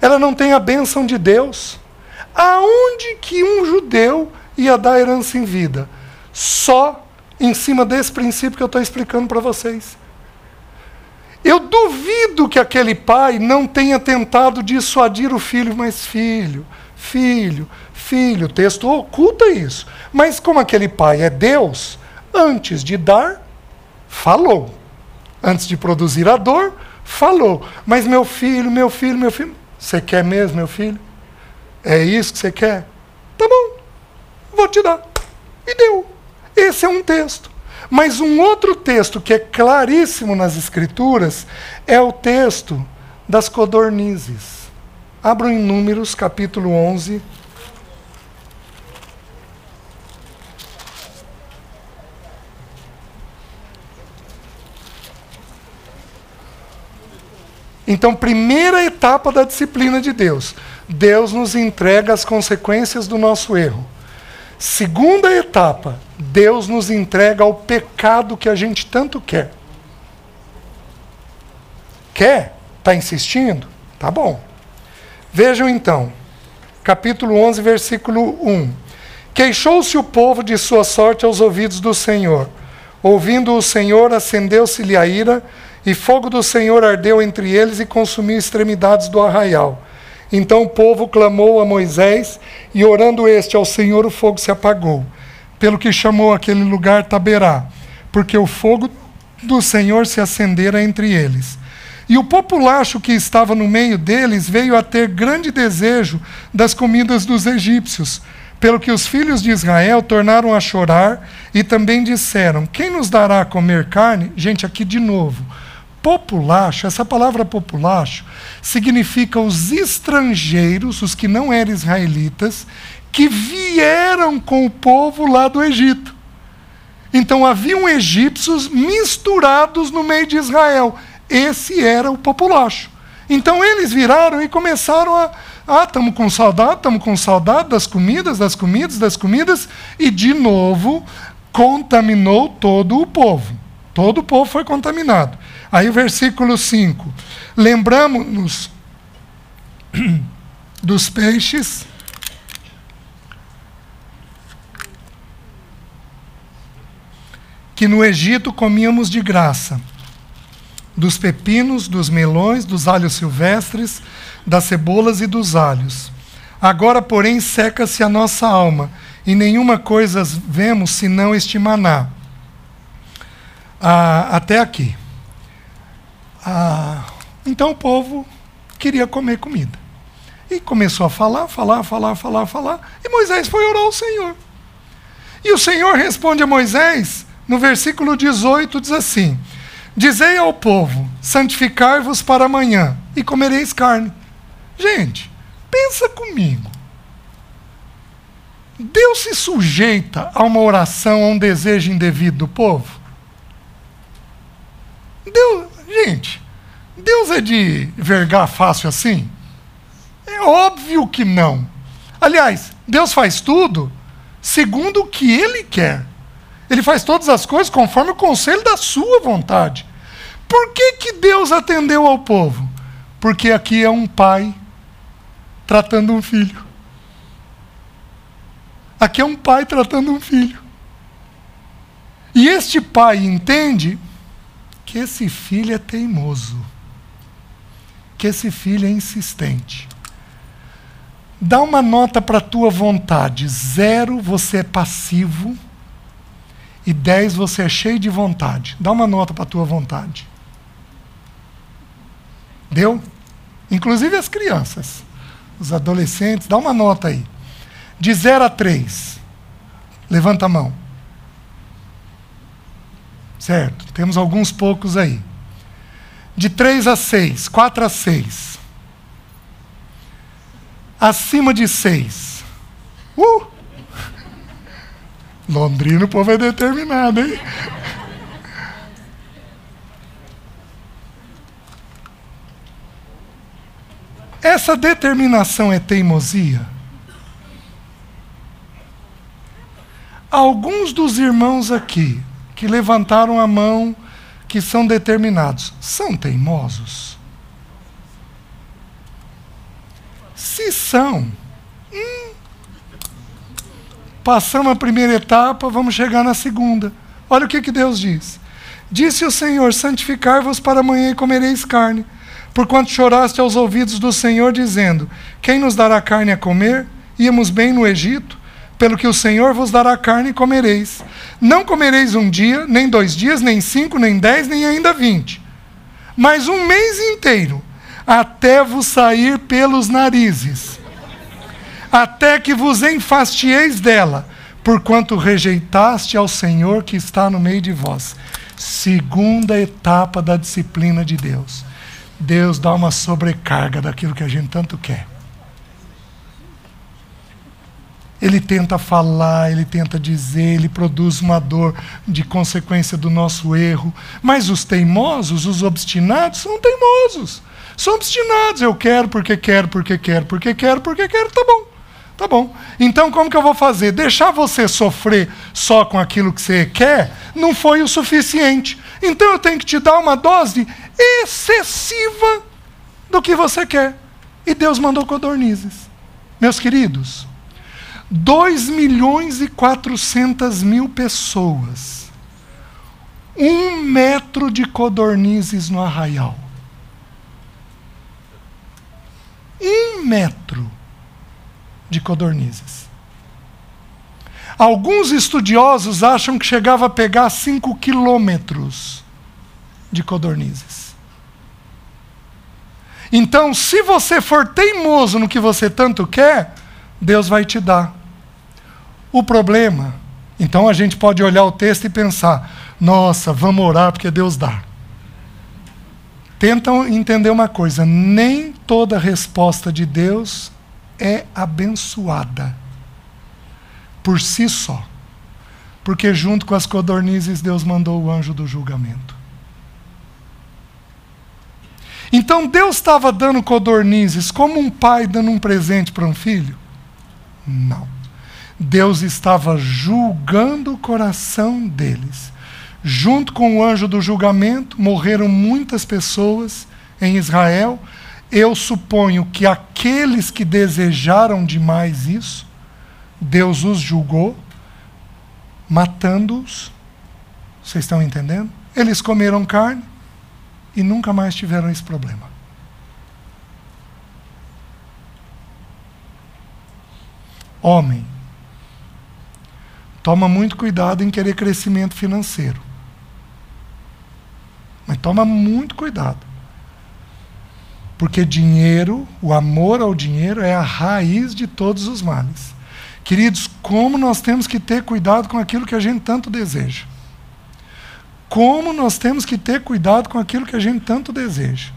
Ela não tem a bênção de Deus. Aonde que um judeu ia dar herança em vida? Só em cima desse princípio que eu estou explicando para vocês. Eu duvido que aquele pai não tenha tentado dissuadir o filho, mas filho, filho, filho, o texto oculta isso. Mas como aquele pai é Deus, Antes de dar, falou. Antes de produzir a dor, falou. Mas meu filho, meu filho, meu filho, você quer mesmo, meu filho? É isso que você quer? Tá bom, vou te dar. E deu. Esse é um texto. Mas um outro texto que é claríssimo nas Escrituras é o texto das codornizes. Abram em Números, capítulo 11, Então, primeira etapa da disciplina de Deus. Deus nos entrega as consequências do nosso erro. Segunda etapa, Deus nos entrega ao pecado que a gente tanto quer. Quer? Está insistindo? Tá bom. Vejam então, capítulo 11, versículo 1. Queixou-se o povo de sua sorte aos ouvidos do Senhor. Ouvindo o Senhor, acendeu-se-lhe a ira, e fogo do Senhor ardeu entre eles e consumiu extremidades do arraial. Então o povo clamou a Moisés, e orando este ao Senhor, o fogo se apagou. Pelo que chamou aquele lugar Taberá, porque o fogo do Senhor se acendera entre eles. E o populacho que estava no meio deles veio a ter grande desejo das comidas dos egípcios, pelo que os filhos de Israel tornaram a chorar e também disseram: Quem nos dará a comer carne? Gente, aqui de novo populacho, essa palavra populacho, significa os estrangeiros, os que não eram israelitas, que vieram com o povo lá do Egito. Então haviam egípcios misturados no meio de Israel. Esse era o populacho. Então eles viraram e começaram a. Ah, estamos com saudade, estamos com saudade das comidas, das comidas, das comidas, e de novo contaminou todo o povo. Todo o povo foi contaminado. Aí o versículo 5. Lembramos-nos dos peixes. Que no Egito comíamos de graça, dos pepinos, dos melões, dos alhos silvestres, das cebolas e dos alhos. Agora, porém, seca-se a nossa alma, e nenhuma coisa vemos senão este maná. Ah, até aqui. Ah, então o povo queria comer comida. E começou a falar, falar, falar, falar, falar. E Moisés foi orar ao Senhor. E o Senhor responde a Moisés, no versículo 18, diz assim: Dizei ao povo: santificar-vos para amanhã, e comereis carne. Gente, pensa comigo. Deus se sujeita a uma oração, a um desejo indevido do povo? Deus, Gente, Deus é de vergar fácil assim? É óbvio que não. Aliás, Deus faz tudo segundo o que Ele quer. Ele faz todas as coisas conforme o conselho da sua vontade. Por que, que Deus atendeu ao povo? Porque aqui é um pai tratando um filho. Aqui é um pai tratando um filho. E este pai entende que esse filho é teimoso, que esse filho é insistente. Dá uma nota para a tua vontade. Zero, você é passivo. E dez, você é cheio de vontade. Dá uma nota para a tua vontade. Deu? Inclusive as crianças, os adolescentes, dá uma nota aí. De 0 a 3. Levanta a mão. Certo? Temos alguns poucos aí. De 3 a 6, 4 a 6. Acima de 6. Uh! Londrina o povo é determinado, hein? Essa determinação é teimosia? Alguns dos irmãos aqui que levantaram a mão, que são determinados, são teimosos? Se são, hum, passamos a primeira etapa, vamos chegar na segunda. Olha o que, que Deus diz. Disse o Senhor: Santificar-vos para amanhã e comereis carne. Porquanto choraste aos ouvidos do Senhor, dizendo: Quem nos dará carne a comer? Íamos bem no Egito pelo que o Senhor vos dará carne e comereis. Não comereis um dia, nem dois dias, nem cinco, nem dez, nem ainda vinte, mas um mês inteiro, até vos sair pelos narizes, até que vos enfastieis dela, porquanto rejeitaste ao Senhor que está no meio de vós. Segunda etapa da disciplina de Deus. Deus dá uma sobrecarga daquilo que a gente tanto quer. Ele tenta falar, ele tenta dizer, ele produz uma dor de consequência do nosso erro. Mas os teimosos, os obstinados, são teimosos. São obstinados. Eu quero porque quero, porque quero, porque quero, porque quero. Tá bom. Tá bom. Então, como que eu vou fazer? Deixar você sofrer só com aquilo que você quer não foi o suficiente. Então, eu tenho que te dar uma dose excessiva do que você quer. E Deus mandou codornizes. Meus queridos, 2 milhões e 400 mil pessoas, um metro de codornizes no arraial. Um metro de codornizes. Alguns estudiosos acham que chegava a pegar 5 quilômetros de codornizes. Então, se você for teimoso no que você tanto quer, Deus vai te dar. O problema, então a gente pode olhar o texto e pensar: nossa, vamos orar porque Deus dá. Tentam entender uma coisa: nem toda resposta de Deus é abençoada por si só. Porque junto com as codornizes Deus mandou o anjo do julgamento. Então Deus estava dando codornizes como um pai dando um presente para um filho? Não. Deus estava julgando o coração deles. Junto com o anjo do julgamento, morreram muitas pessoas em Israel. Eu suponho que aqueles que desejaram demais isso, Deus os julgou, matando-os. Vocês estão entendendo? Eles comeram carne e nunca mais tiveram esse problema. Homem, toma muito cuidado em querer crescimento financeiro. Mas toma muito cuidado. Porque dinheiro, o amor ao dinheiro é a raiz de todos os males. Queridos, como nós temos que ter cuidado com aquilo que a gente tanto deseja. Como nós temos que ter cuidado com aquilo que a gente tanto deseja.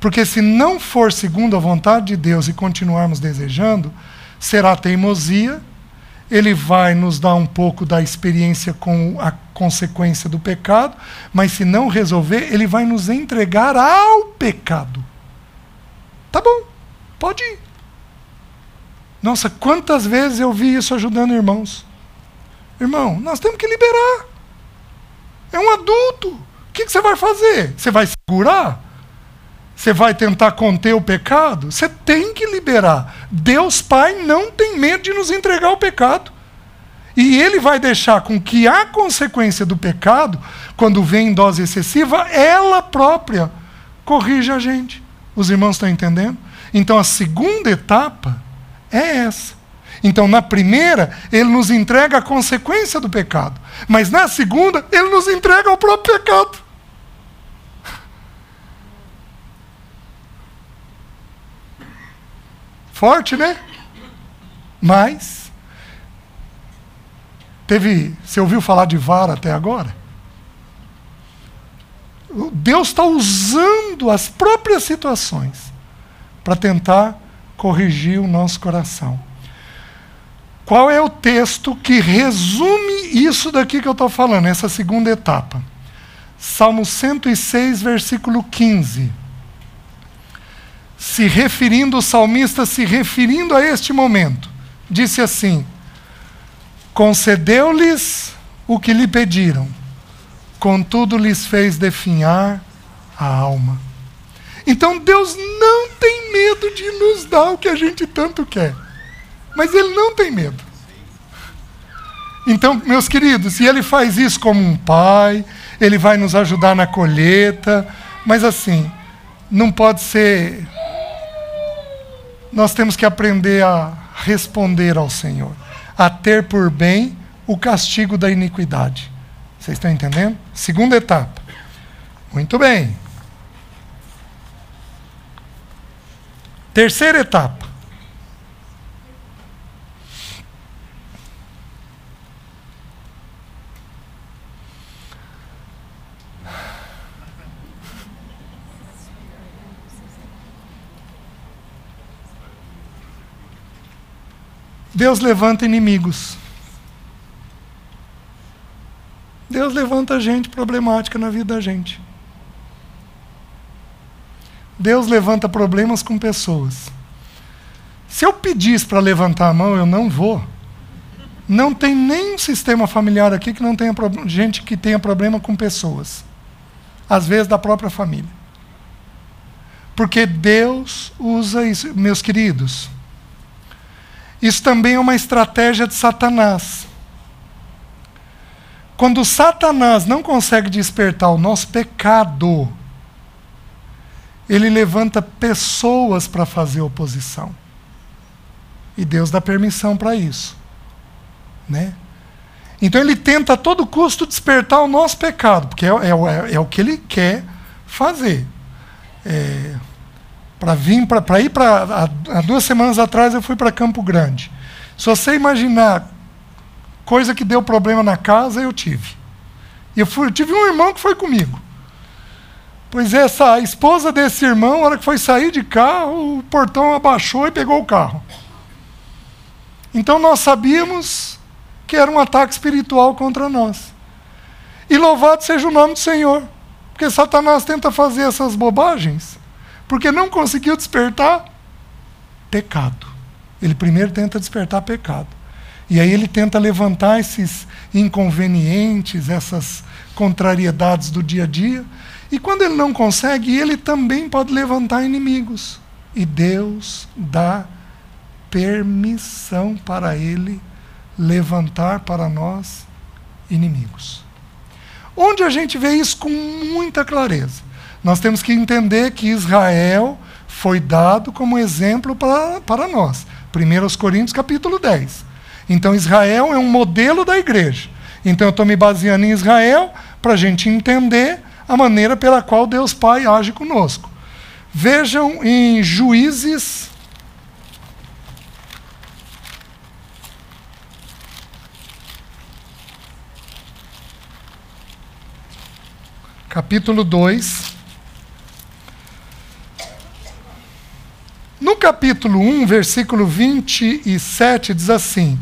Porque se não for segundo a vontade de Deus e continuarmos desejando, será teimosia, ele vai nos dar um pouco da experiência com a consequência do pecado, mas se não resolver, ele vai nos entregar ao pecado. Tá bom, pode ir. Nossa, quantas vezes eu vi isso ajudando irmãos. Irmão, nós temos que liberar. É um adulto. O que, que você vai fazer? Você vai segurar? Você vai tentar conter o pecado? Você tem que liberar. Deus Pai não tem medo de nos entregar o pecado. E Ele vai deixar com que a consequência do pecado, quando vem em dose excessiva, ela própria corrija a gente. Os irmãos estão entendendo? Então a segunda etapa é essa. Então, na primeira, ele nos entrega a consequência do pecado. Mas na segunda, ele nos entrega o próprio pecado. Forte, né? Mas, teve. Você ouviu falar de vara até agora? Deus está usando as próprias situações para tentar corrigir o nosso coração. Qual é o texto que resume isso daqui que eu estou falando, essa segunda etapa? Salmo 106, versículo 15. Se referindo, o salmista se referindo a este momento, disse assim: Concedeu-lhes o que lhe pediram contudo lhes fez definhar a alma. Então Deus não tem medo de nos dar o que a gente tanto quer. Mas Ele não tem medo. Então, meus queridos, se Ele faz isso como um pai, Ele vai nos ajudar na colheita, mas assim, não pode ser. Nós temos que aprender a responder ao Senhor, a ter por bem o castigo da iniquidade. Vocês estão entendendo? Segunda etapa. Muito bem. Terceira etapa. Deus levanta inimigos. Deus levanta gente problemática na vida da gente. Deus levanta problemas com pessoas. Se eu pedisse para levantar a mão, eu não vou. Não tem nenhum sistema familiar aqui que não tenha gente que tenha problema com pessoas. Às vezes da própria família. Porque Deus usa isso, meus queridos. Isso também é uma estratégia de Satanás. Quando Satanás não consegue despertar o nosso pecado, ele levanta pessoas para fazer oposição. E Deus dá permissão para isso. Né? Então ele tenta a todo custo despertar o nosso pecado, porque é, é, é o que ele quer fazer. É, para vir para ir para há duas semanas atrás eu fui para Campo Grande. Se você imaginar coisa que deu problema na casa, eu tive. Eu, fui, eu tive um irmão que foi comigo. Pois essa a esposa desse irmão, na hora que foi sair de carro, o portão abaixou e pegou o carro. Então nós sabíamos que era um ataque espiritual contra nós. E louvado seja o nome do Senhor. Porque Satanás tenta fazer essas bobagens, porque não conseguiu despertar pecado. Ele primeiro tenta despertar pecado. E aí ele tenta levantar esses inconvenientes, essas contrariedades do dia a dia. E quando ele não consegue, ele também pode levantar inimigos. E Deus dá permissão para ele levantar para nós inimigos. Onde a gente vê isso com muita clareza? Nós temos que entender que Israel foi dado como exemplo para, para nós. 1 Coríntios capítulo 10. Então Israel é um modelo da igreja. Então eu estou me baseando em Israel para a gente entender a maneira pela qual Deus Pai age conosco. Vejam em Juízes capítulo 2. No capítulo 1, versículo 27, diz assim: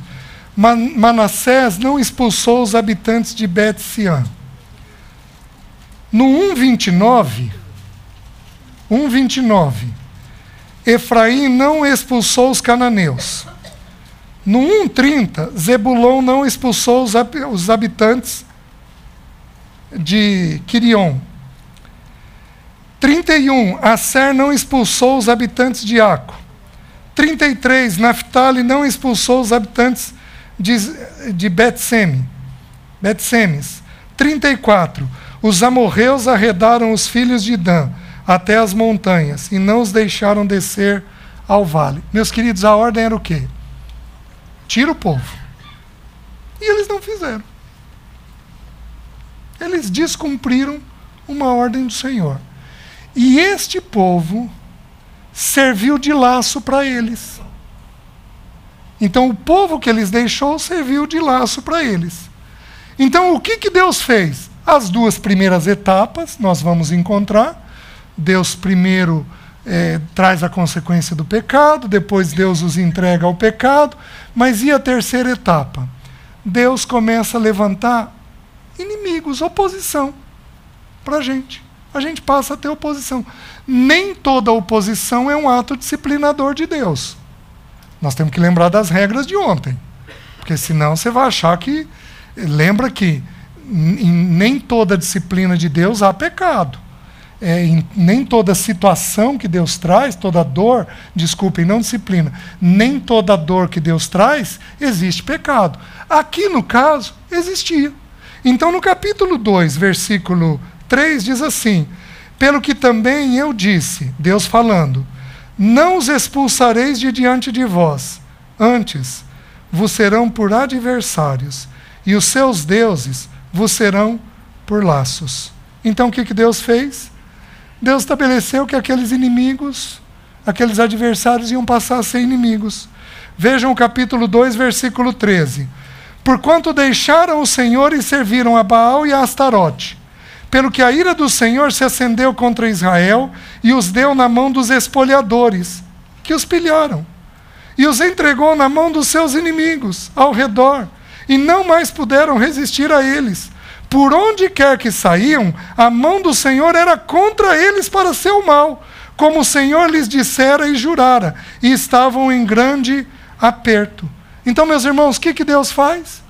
Manassés não expulsou os habitantes de Bet-Siã. No 1,29, 1,29, Efraim não expulsou os cananeus. No 1,30, Zebulon não expulsou os habitantes de Quirion. 31. Asser não expulsou os habitantes de Aco. 33. Naphtali não expulsou os habitantes de, de Bet-Seme. Bet-Semes. 34. Os amorreus arredaram os filhos de Dan até as montanhas e não os deixaram descer ao vale. Meus queridos, a ordem era o quê? Tira o povo. E eles não fizeram eles descumpriram uma ordem do Senhor. E este povo serviu de laço para eles. Então o povo que eles deixou serviu de laço para eles. Então o que, que Deus fez? As duas primeiras etapas nós vamos encontrar. Deus primeiro é, traz a consequência do pecado, depois Deus os entrega ao pecado, mas e a terceira etapa? Deus começa a levantar inimigos, oposição para a gente. A gente passa a ter oposição. Nem toda oposição é um ato disciplinador de Deus. Nós temos que lembrar das regras de ontem. Porque senão você vai achar que. Lembra que em nem toda disciplina de Deus há pecado. É, em, nem toda situação que Deus traz, toda dor, desculpem, não disciplina, nem toda dor que Deus traz, existe pecado. Aqui, no caso, existia. Então, no capítulo 2, versículo 3, diz assim: Pelo que também eu disse, Deus falando, não os expulsareis de diante de vós, antes vos serão por adversários, e os seus deuses vos serão por laços. Então, o que, que Deus fez? Deus estabeleceu que aqueles inimigos, aqueles adversários iam passar a ser inimigos. Vejam o capítulo 2, versículo 13 porquanto deixaram o Senhor e serviram a Baal e a Astarote. Pelo que a ira do Senhor se acendeu contra Israel e os deu na mão dos espolhadores, que os pilharam, e os entregou na mão dos seus inimigos ao redor, e não mais puderam resistir a eles. Por onde quer que saíam, a mão do Senhor era contra eles para seu mal, como o Senhor lhes dissera e jurara, e estavam em grande aperto. Então, meus irmãos, o que, que Deus faz?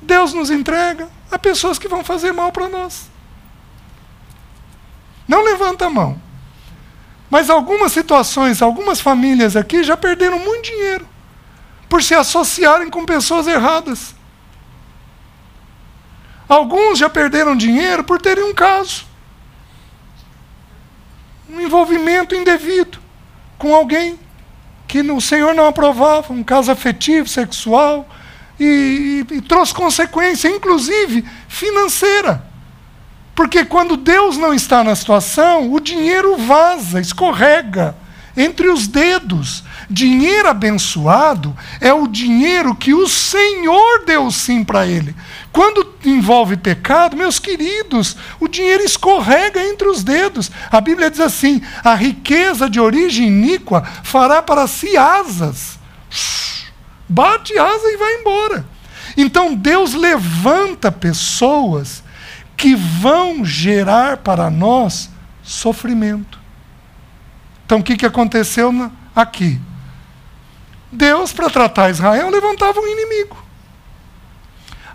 Deus nos entrega a pessoas que vão fazer mal para nós. Não levanta a mão. Mas algumas situações, algumas famílias aqui já perderam muito dinheiro por se associarem com pessoas erradas. Alguns já perderam dinheiro por terem um caso. Um envolvimento indevido com alguém que o Senhor não aprovava, um caso afetivo, sexual, e, e, e trouxe consequência, inclusive financeira. Porque quando Deus não está na situação, o dinheiro vaza, escorrega entre os dedos. Dinheiro abençoado é o dinheiro que o Senhor deu sim para ele. Quando envolve pecado, meus queridos, o dinheiro escorrega entre os dedos. A Bíblia diz assim: a riqueza de origem iníqua fará para si asas. Bate asa e vai embora. Então Deus levanta pessoas que vão gerar para nós sofrimento. Então o que, que aconteceu aqui? Deus, para tratar Israel, levantava um inimigo.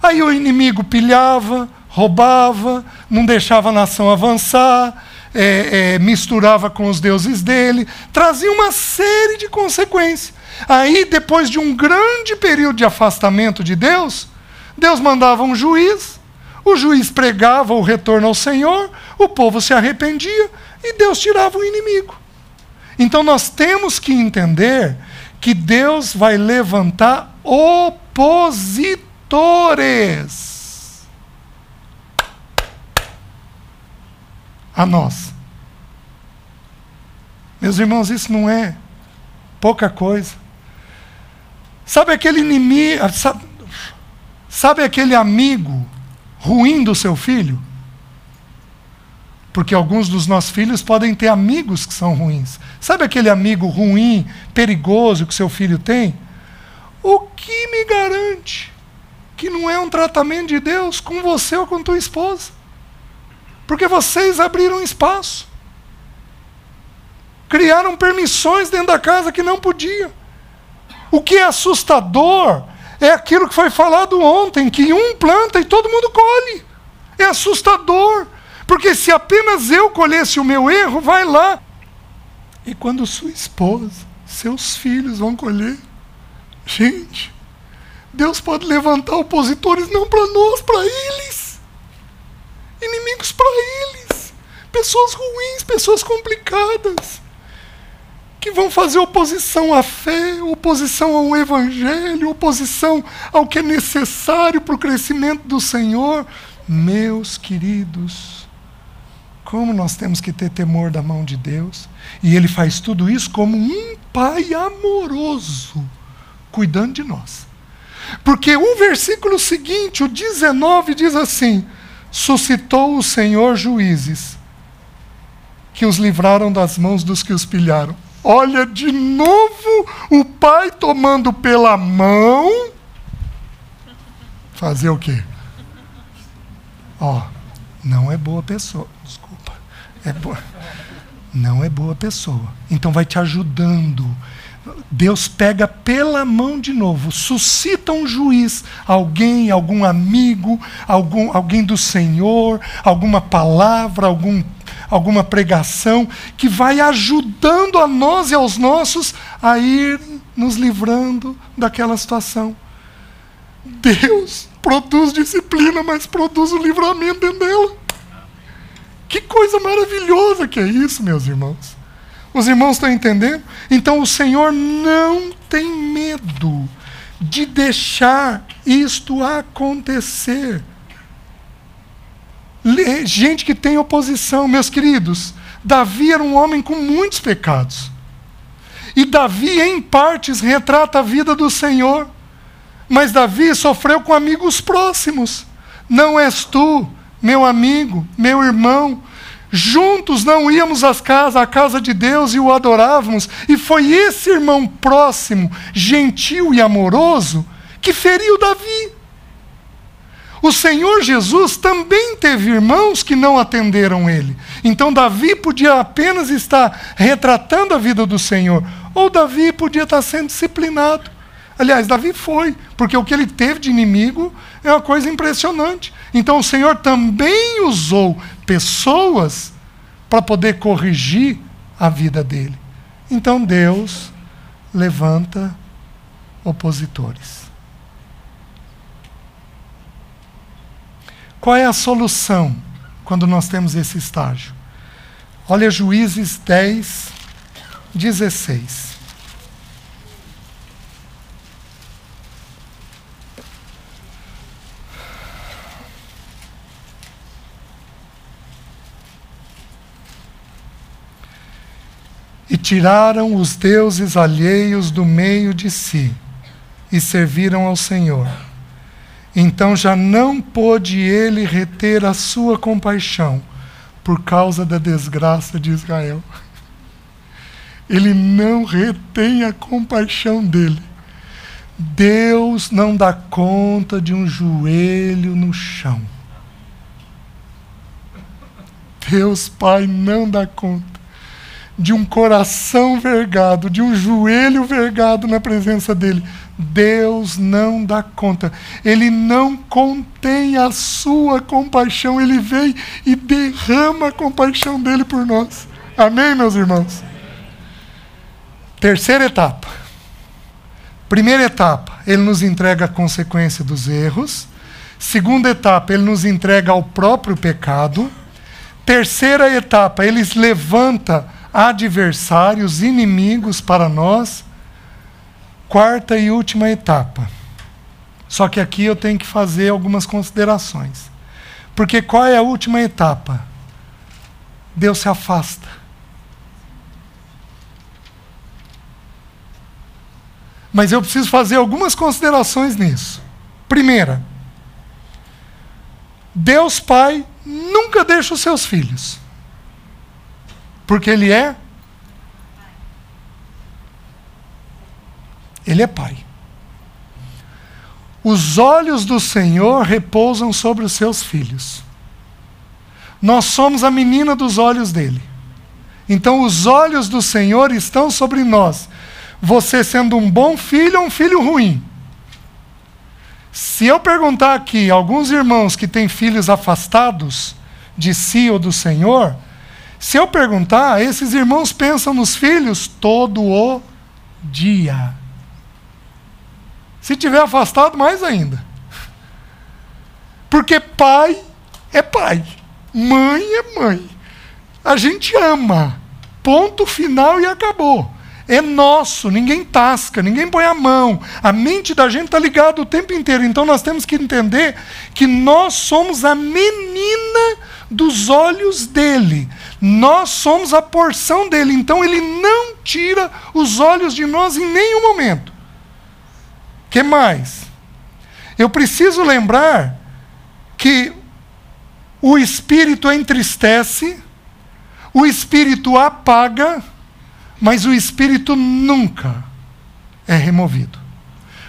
Aí o inimigo pilhava, roubava, não deixava a nação avançar, é, é, misturava com os deuses dele, trazia uma série de consequências. Aí, depois de um grande período de afastamento de Deus, Deus mandava um juiz, o juiz pregava o retorno ao Senhor, o povo se arrependia e Deus tirava o inimigo. Então nós temos que entender que Deus vai levantar opositores a nós. Meus irmãos, isso não é pouca coisa. Sabe aquele inimigo, sabe, sabe aquele amigo ruim do seu filho? Porque alguns dos nossos filhos podem ter amigos que são ruins. Sabe aquele amigo ruim, perigoso que seu filho tem? O que me garante que não é um tratamento de Deus com você ou com tua esposa? Porque vocês abriram espaço. Criaram permissões dentro da casa que não podiam. O que é assustador é aquilo que foi falado ontem, que um planta e todo mundo colhe. É assustador. Porque se apenas eu colhesse o meu erro, vai lá. E quando sua esposa, seus filhos vão colher, gente, Deus pode levantar opositores não para nós, para eles. Inimigos para eles. Pessoas ruins, pessoas complicadas que vão fazer oposição à fé, oposição ao Evangelho, oposição ao que é necessário para o crescimento do Senhor. Meus queridos, como nós temos que ter temor da mão de Deus, e Ele faz tudo isso como um Pai amoroso, cuidando de nós. Porque o versículo seguinte, o 19, diz assim: Suscitou o Senhor juízes que os livraram das mãos dos que os pilharam. Olha de novo o pai tomando pela mão. Fazer o quê? Ó, não é boa pessoa. Desculpa. É boa. Não é boa pessoa. Então vai te ajudando. Deus pega pela mão de novo, suscita um juiz, alguém, algum amigo, algum, alguém do Senhor, alguma palavra, algum alguma pregação que vai ajudando a nós e aos nossos a ir nos livrando daquela situação. Deus produz disciplina, mas produz o livramento dentro dela. Que coisa maravilhosa que é isso, meus irmãos. Os irmãos estão entendendo? Então o Senhor não tem medo de deixar isto acontecer gente que tem oposição, meus queridos. Davi era um homem com muitos pecados. E Davi, em partes, retrata a vida do Senhor. Mas Davi sofreu com amigos próximos. Não és tu, meu amigo, meu irmão. Juntos não íamos às casas, à casa de Deus e o adorávamos. E foi esse irmão próximo, gentil e amoroso, que feriu Davi. O Senhor Jesus também teve irmãos que não atenderam ele. Então Davi podia apenas estar retratando a vida do Senhor, ou Davi podia estar sendo disciplinado. Aliás, Davi foi, porque o que ele teve de inimigo é uma coisa impressionante. Então o Senhor também usou pessoas para poder corrigir a vida dele. Então Deus levanta opositores. Qual é a solução quando nós temos esse estágio? Olha Juízes 10, 16. E tiraram os deuses alheios do meio de si e serviram ao Senhor então já não pôde ele reter a sua compaixão por causa da desgraça de Israel. Ele não retém a compaixão dele. Deus não dá conta de um joelho no chão. Deus Pai não dá conta de um coração vergado, de um joelho vergado na presença dele. Deus não dá conta. Ele não contém a sua compaixão. Ele vem e derrama a compaixão dele por nós. Amém, meus irmãos? Terceira etapa. Primeira etapa, ele nos entrega a consequência dos erros. Segunda etapa, ele nos entrega ao próprio pecado. Terceira etapa, ele levanta adversários, inimigos para nós quarta e última etapa. Só que aqui eu tenho que fazer algumas considerações. Porque qual é a última etapa? Deus se afasta. Mas eu preciso fazer algumas considerações nisso. Primeira, Deus Pai nunca deixa os seus filhos. Porque Ele é Ele é Pai. Os olhos do Senhor repousam sobre os seus filhos. Nós somos a menina dos olhos dele. Então, os olhos do Senhor estão sobre nós. Você sendo um bom filho ou um filho ruim. Se eu perguntar aqui alguns irmãos que têm filhos afastados de si ou do Senhor, se eu perguntar, esses irmãos pensam nos filhos todo o dia. Se tiver afastado, mais ainda. Porque pai é pai, mãe é mãe. A gente ama. Ponto final e acabou. É nosso, ninguém tasca, ninguém põe a mão. A mente da gente está ligada o tempo inteiro. Então nós temos que entender que nós somos a menina dos olhos dele. Nós somos a porção dele. Então ele não tira os olhos de nós em nenhum momento que mais? Eu preciso lembrar que o espírito entristece, o espírito apaga, mas o espírito nunca é removido.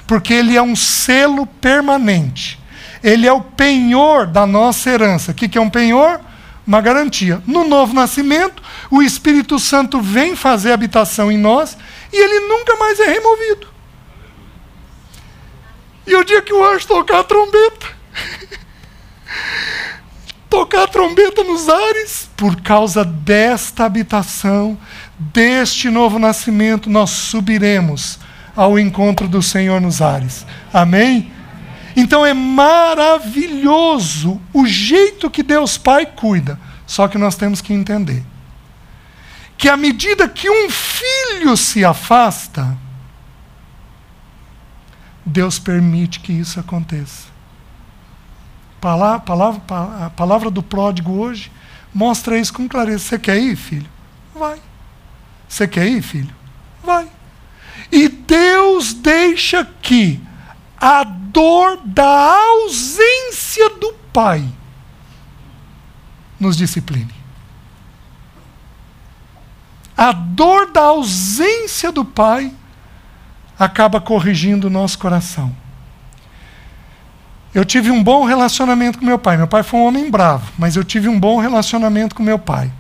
Porque ele é um selo permanente. Ele é o penhor da nossa herança. O que é um penhor? Uma garantia. No novo nascimento, o Espírito Santo vem fazer habitação em nós e ele nunca mais é removido. E o dia que o anjo tocar a trombeta, tocar a trombeta nos ares, por causa desta habitação, deste novo nascimento, nós subiremos ao encontro do Senhor nos ares. Amém? Então é maravilhoso o jeito que Deus Pai cuida. Só que nós temos que entender que à medida que um filho se afasta, Deus permite que isso aconteça. Palavra, palavra, a palavra do pródigo hoje mostra isso com clareza. Você quer ir, filho? Vai. Você quer ir, filho? Vai. E Deus deixa que a dor da ausência do Pai nos discipline. A dor da ausência do Pai acaba corrigindo o nosso coração. Eu tive um bom relacionamento com meu pai. Meu pai foi um homem bravo, mas eu tive um bom relacionamento com meu pai.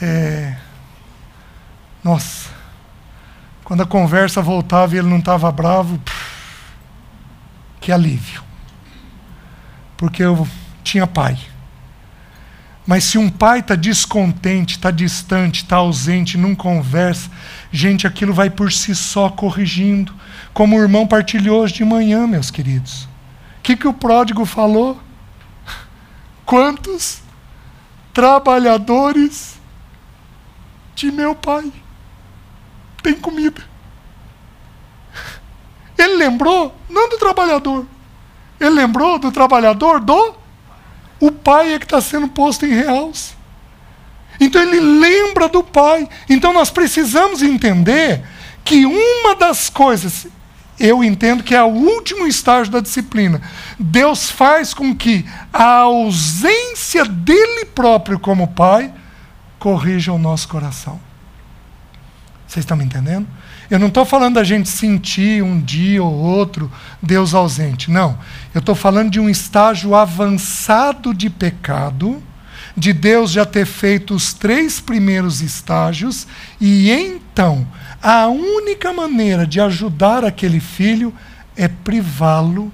É... Nossa, quando a conversa voltava e ele não estava bravo, que alívio. Porque eu tinha pai. Mas se um pai está descontente, está distante, está ausente, não conversa, gente, aquilo vai por si só corrigindo. Como o irmão partilhou hoje de manhã, meus queridos. O que, que o pródigo falou? Quantos trabalhadores de meu pai têm comida? Ele lembrou, não do trabalhador, ele lembrou do trabalhador do. O pai é que está sendo posto em reals. Então ele lembra do pai. Então nós precisamos entender que uma das coisas, eu entendo que é o último estágio da disciplina. Deus faz com que a ausência dele próprio como pai corrija o nosso coração. Vocês estão me entendendo? Eu não estou falando da gente sentir um dia ou outro Deus ausente. Não. Eu estou falando de um estágio avançado de pecado, de Deus já ter feito os três primeiros estágios, e então a única maneira de ajudar aquele filho é privá-lo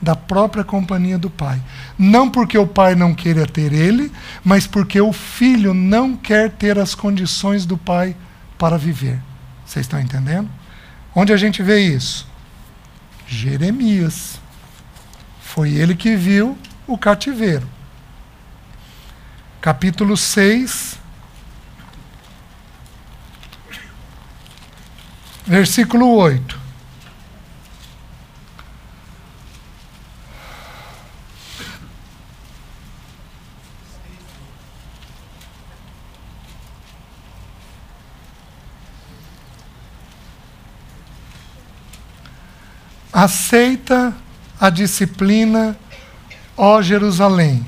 da própria companhia do pai. Não porque o pai não queira ter ele, mas porque o filho não quer ter as condições do pai para viver. Vocês estão entendendo? Onde a gente vê isso? Jeremias. Foi ele que viu o cativeiro. Capítulo 6, versículo 8. Aceita a disciplina, ó Jerusalém,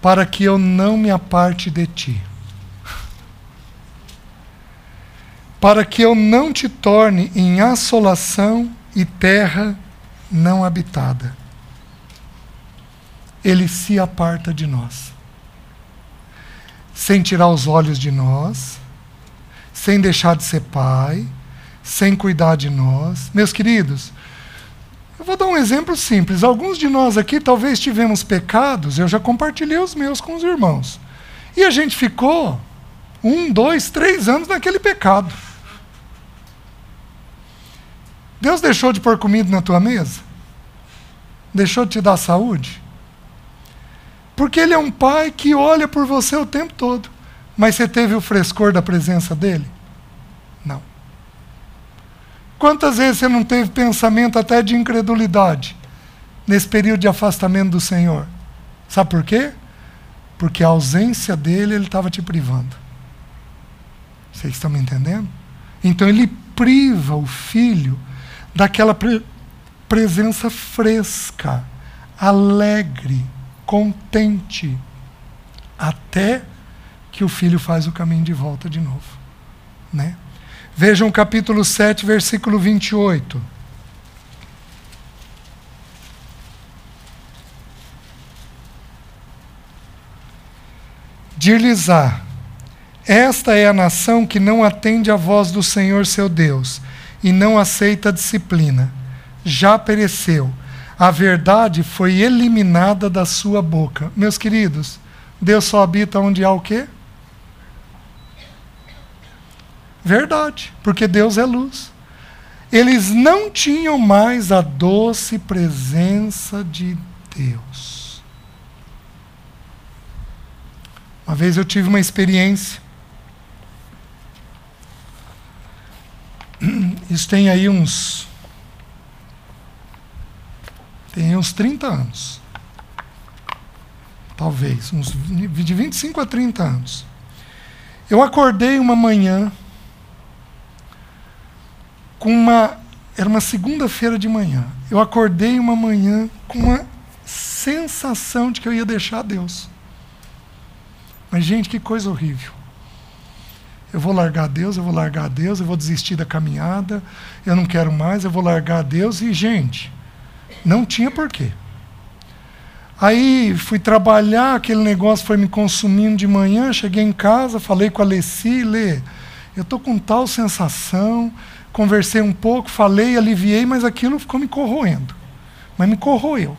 para que eu não me aparte de ti. Para que eu não te torne em assolação e terra não habitada. Ele se aparta de nós, sem tirar os olhos de nós, sem deixar de ser pai, sem cuidar de nós. Meus queridos, eu vou dar um exemplo simples. Alguns de nós aqui talvez tivemos pecados, eu já compartilhei os meus com os irmãos. E a gente ficou um, dois, três anos naquele pecado. Deus deixou de pôr comida na tua mesa? Deixou de te dar saúde? Porque Ele é um pai que olha por você o tempo todo. Mas você teve o frescor da presença dele? Quantas vezes você não teve pensamento até de incredulidade nesse período de afastamento do Senhor? Sabe por quê? Porque a ausência dele, ele estava te privando. Vocês estão me entendendo? Então ele priva o filho daquela pre presença fresca, alegre, contente, até que o filho faz o caminho de volta de novo, né? Vejam capítulo 7, versículo 28. Dir-lhes-á: Esta é a nação que não atende à voz do Senhor seu Deus e não aceita disciplina. Já pereceu. A verdade foi eliminada da sua boca. Meus queridos, Deus só habita onde há o quê? Verdade, porque Deus é luz. Eles não tinham mais a doce presença de Deus. Uma vez eu tive uma experiência. Isso tem aí uns. Tem uns 30 anos. Talvez, uns de 25 a 30 anos. Eu acordei uma manhã com uma. Era uma segunda-feira de manhã. Eu acordei uma manhã com uma sensação de que eu ia deixar Deus. Mas, gente, que coisa horrível. Eu vou largar Deus, eu vou largar Deus, eu vou desistir da caminhada, eu não quero mais, eu vou largar Deus. E, gente, Não tinha porquê. Aí fui trabalhar, aquele negócio foi me consumindo de manhã, cheguei em casa, falei com a Alessi, Lê, eu estou com tal sensação, conversei um pouco, falei, aliviei, mas aquilo ficou me corroendo. Mas me corroeu.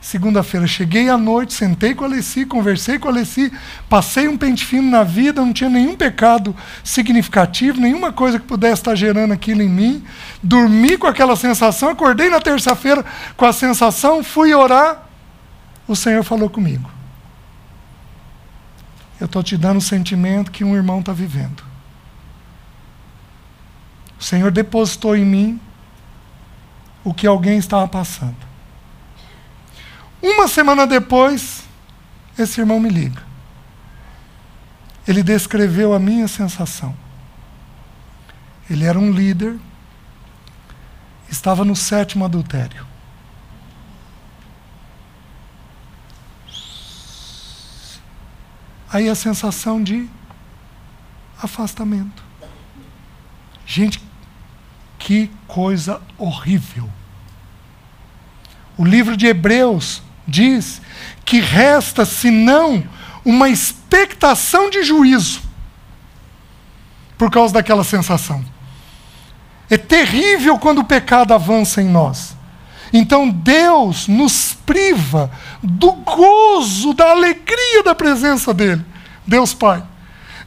Segunda-feira cheguei à noite, sentei com a Alessi, conversei com a Alessi, passei um pente fino na vida, não tinha nenhum pecado significativo, nenhuma coisa que pudesse estar gerando aquilo em mim. Dormi com aquela sensação, acordei na terça-feira com a sensação, fui orar, o Senhor falou comigo. Eu estou te dando o sentimento que um irmão está vivendo. O Senhor depositou em mim o que alguém estava passando. Uma semana depois, esse irmão me liga. Ele descreveu a minha sensação. Ele era um líder, estava no sétimo adultério. Aí a sensação de afastamento. Gente, que coisa horrível. O livro de Hebreus diz que resta senão uma expectação de juízo por causa daquela sensação. É terrível quando o pecado avança em nós. Então Deus nos priva do gozo, da alegria da presença dEle. Deus Pai.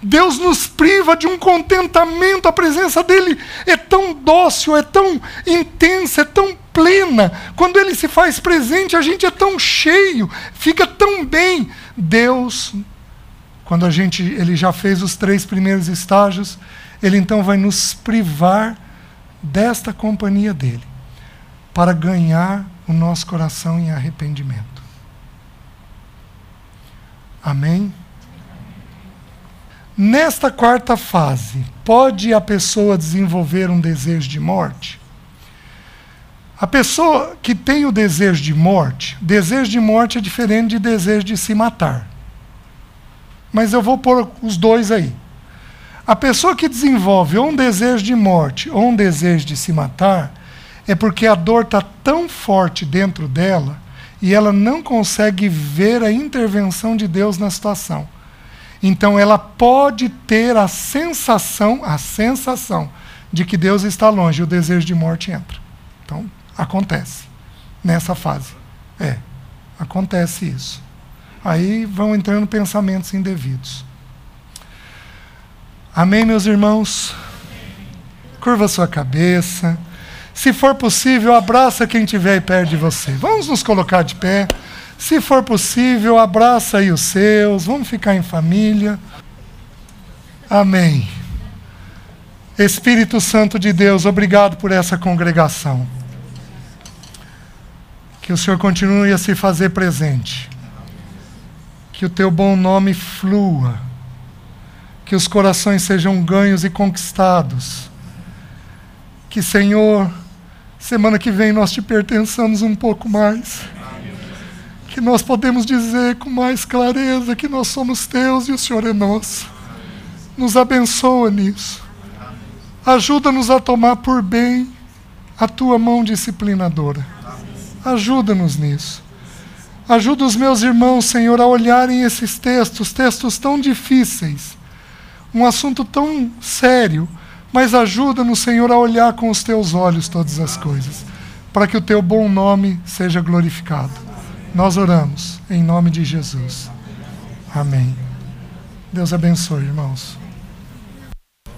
Deus nos priva de um contentamento, a presença dEle é tão dócil, é tão intensa, é tão plena. Quando Ele se faz presente, a gente é tão cheio, fica tão bem. Deus, quando a gente, Ele já fez os três primeiros estágios, Ele então vai nos privar desta companhia dEle para ganhar o nosso coração em arrependimento. Amém? Nesta quarta fase, pode a pessoa desenvolver um desejo de morte? A pessoa que tem o desejo de morte, desejo de morte é diferente de desejo de se matar. Mas eu vou pôr os dois aí. A pessoa que desenvolve ou um desejo de morte ou um desejo de se matar, é porque a dor está tão forte dentro dela e ela não consegue ver a intervenção de Deus na situação. Então ela pode ter a sensação, a sensação de que Deus está longe o desejo de morte entra. Então acontece nessa fase. É, acontece isso. Aí vão entrando pensamentos indevidos. Amém, meus irmãos? Curva sua cabeça. Se for possível, abraça quem estiver perto de você. Vamos nos colocar de pé. Se for possível, abraça aí os seus. Vamos ficar em família. Amém. Espírito Santo de Deus, obrigado por essa congregação. Que o Senhor continue a se fazer presente. Que o teu bom nome flua. Que os corações sejam ganhos e conquistados. Que, Senhor, Semana que vem nós te pertençamos um pouco mais. Que nós podemos dizer com mais clareza que nós somos teus e o Senhor é nosso. Nos abençoa nisso. Ajuda-nos a tomar por bem a tua mão disciplinadora. Ajuda-nos nisso. Ajuda os meus irmãos, Senhor, a olharem esses textos, textos tão difíceis, um assunto tão sério mas ajuda-nos, Senhor, a olhar com os teus olhos todas as coisas, para que o teu bom nome seja glorificado. Nós oramos em nome de Jesus. Amém. Deus abençoe, irmãos.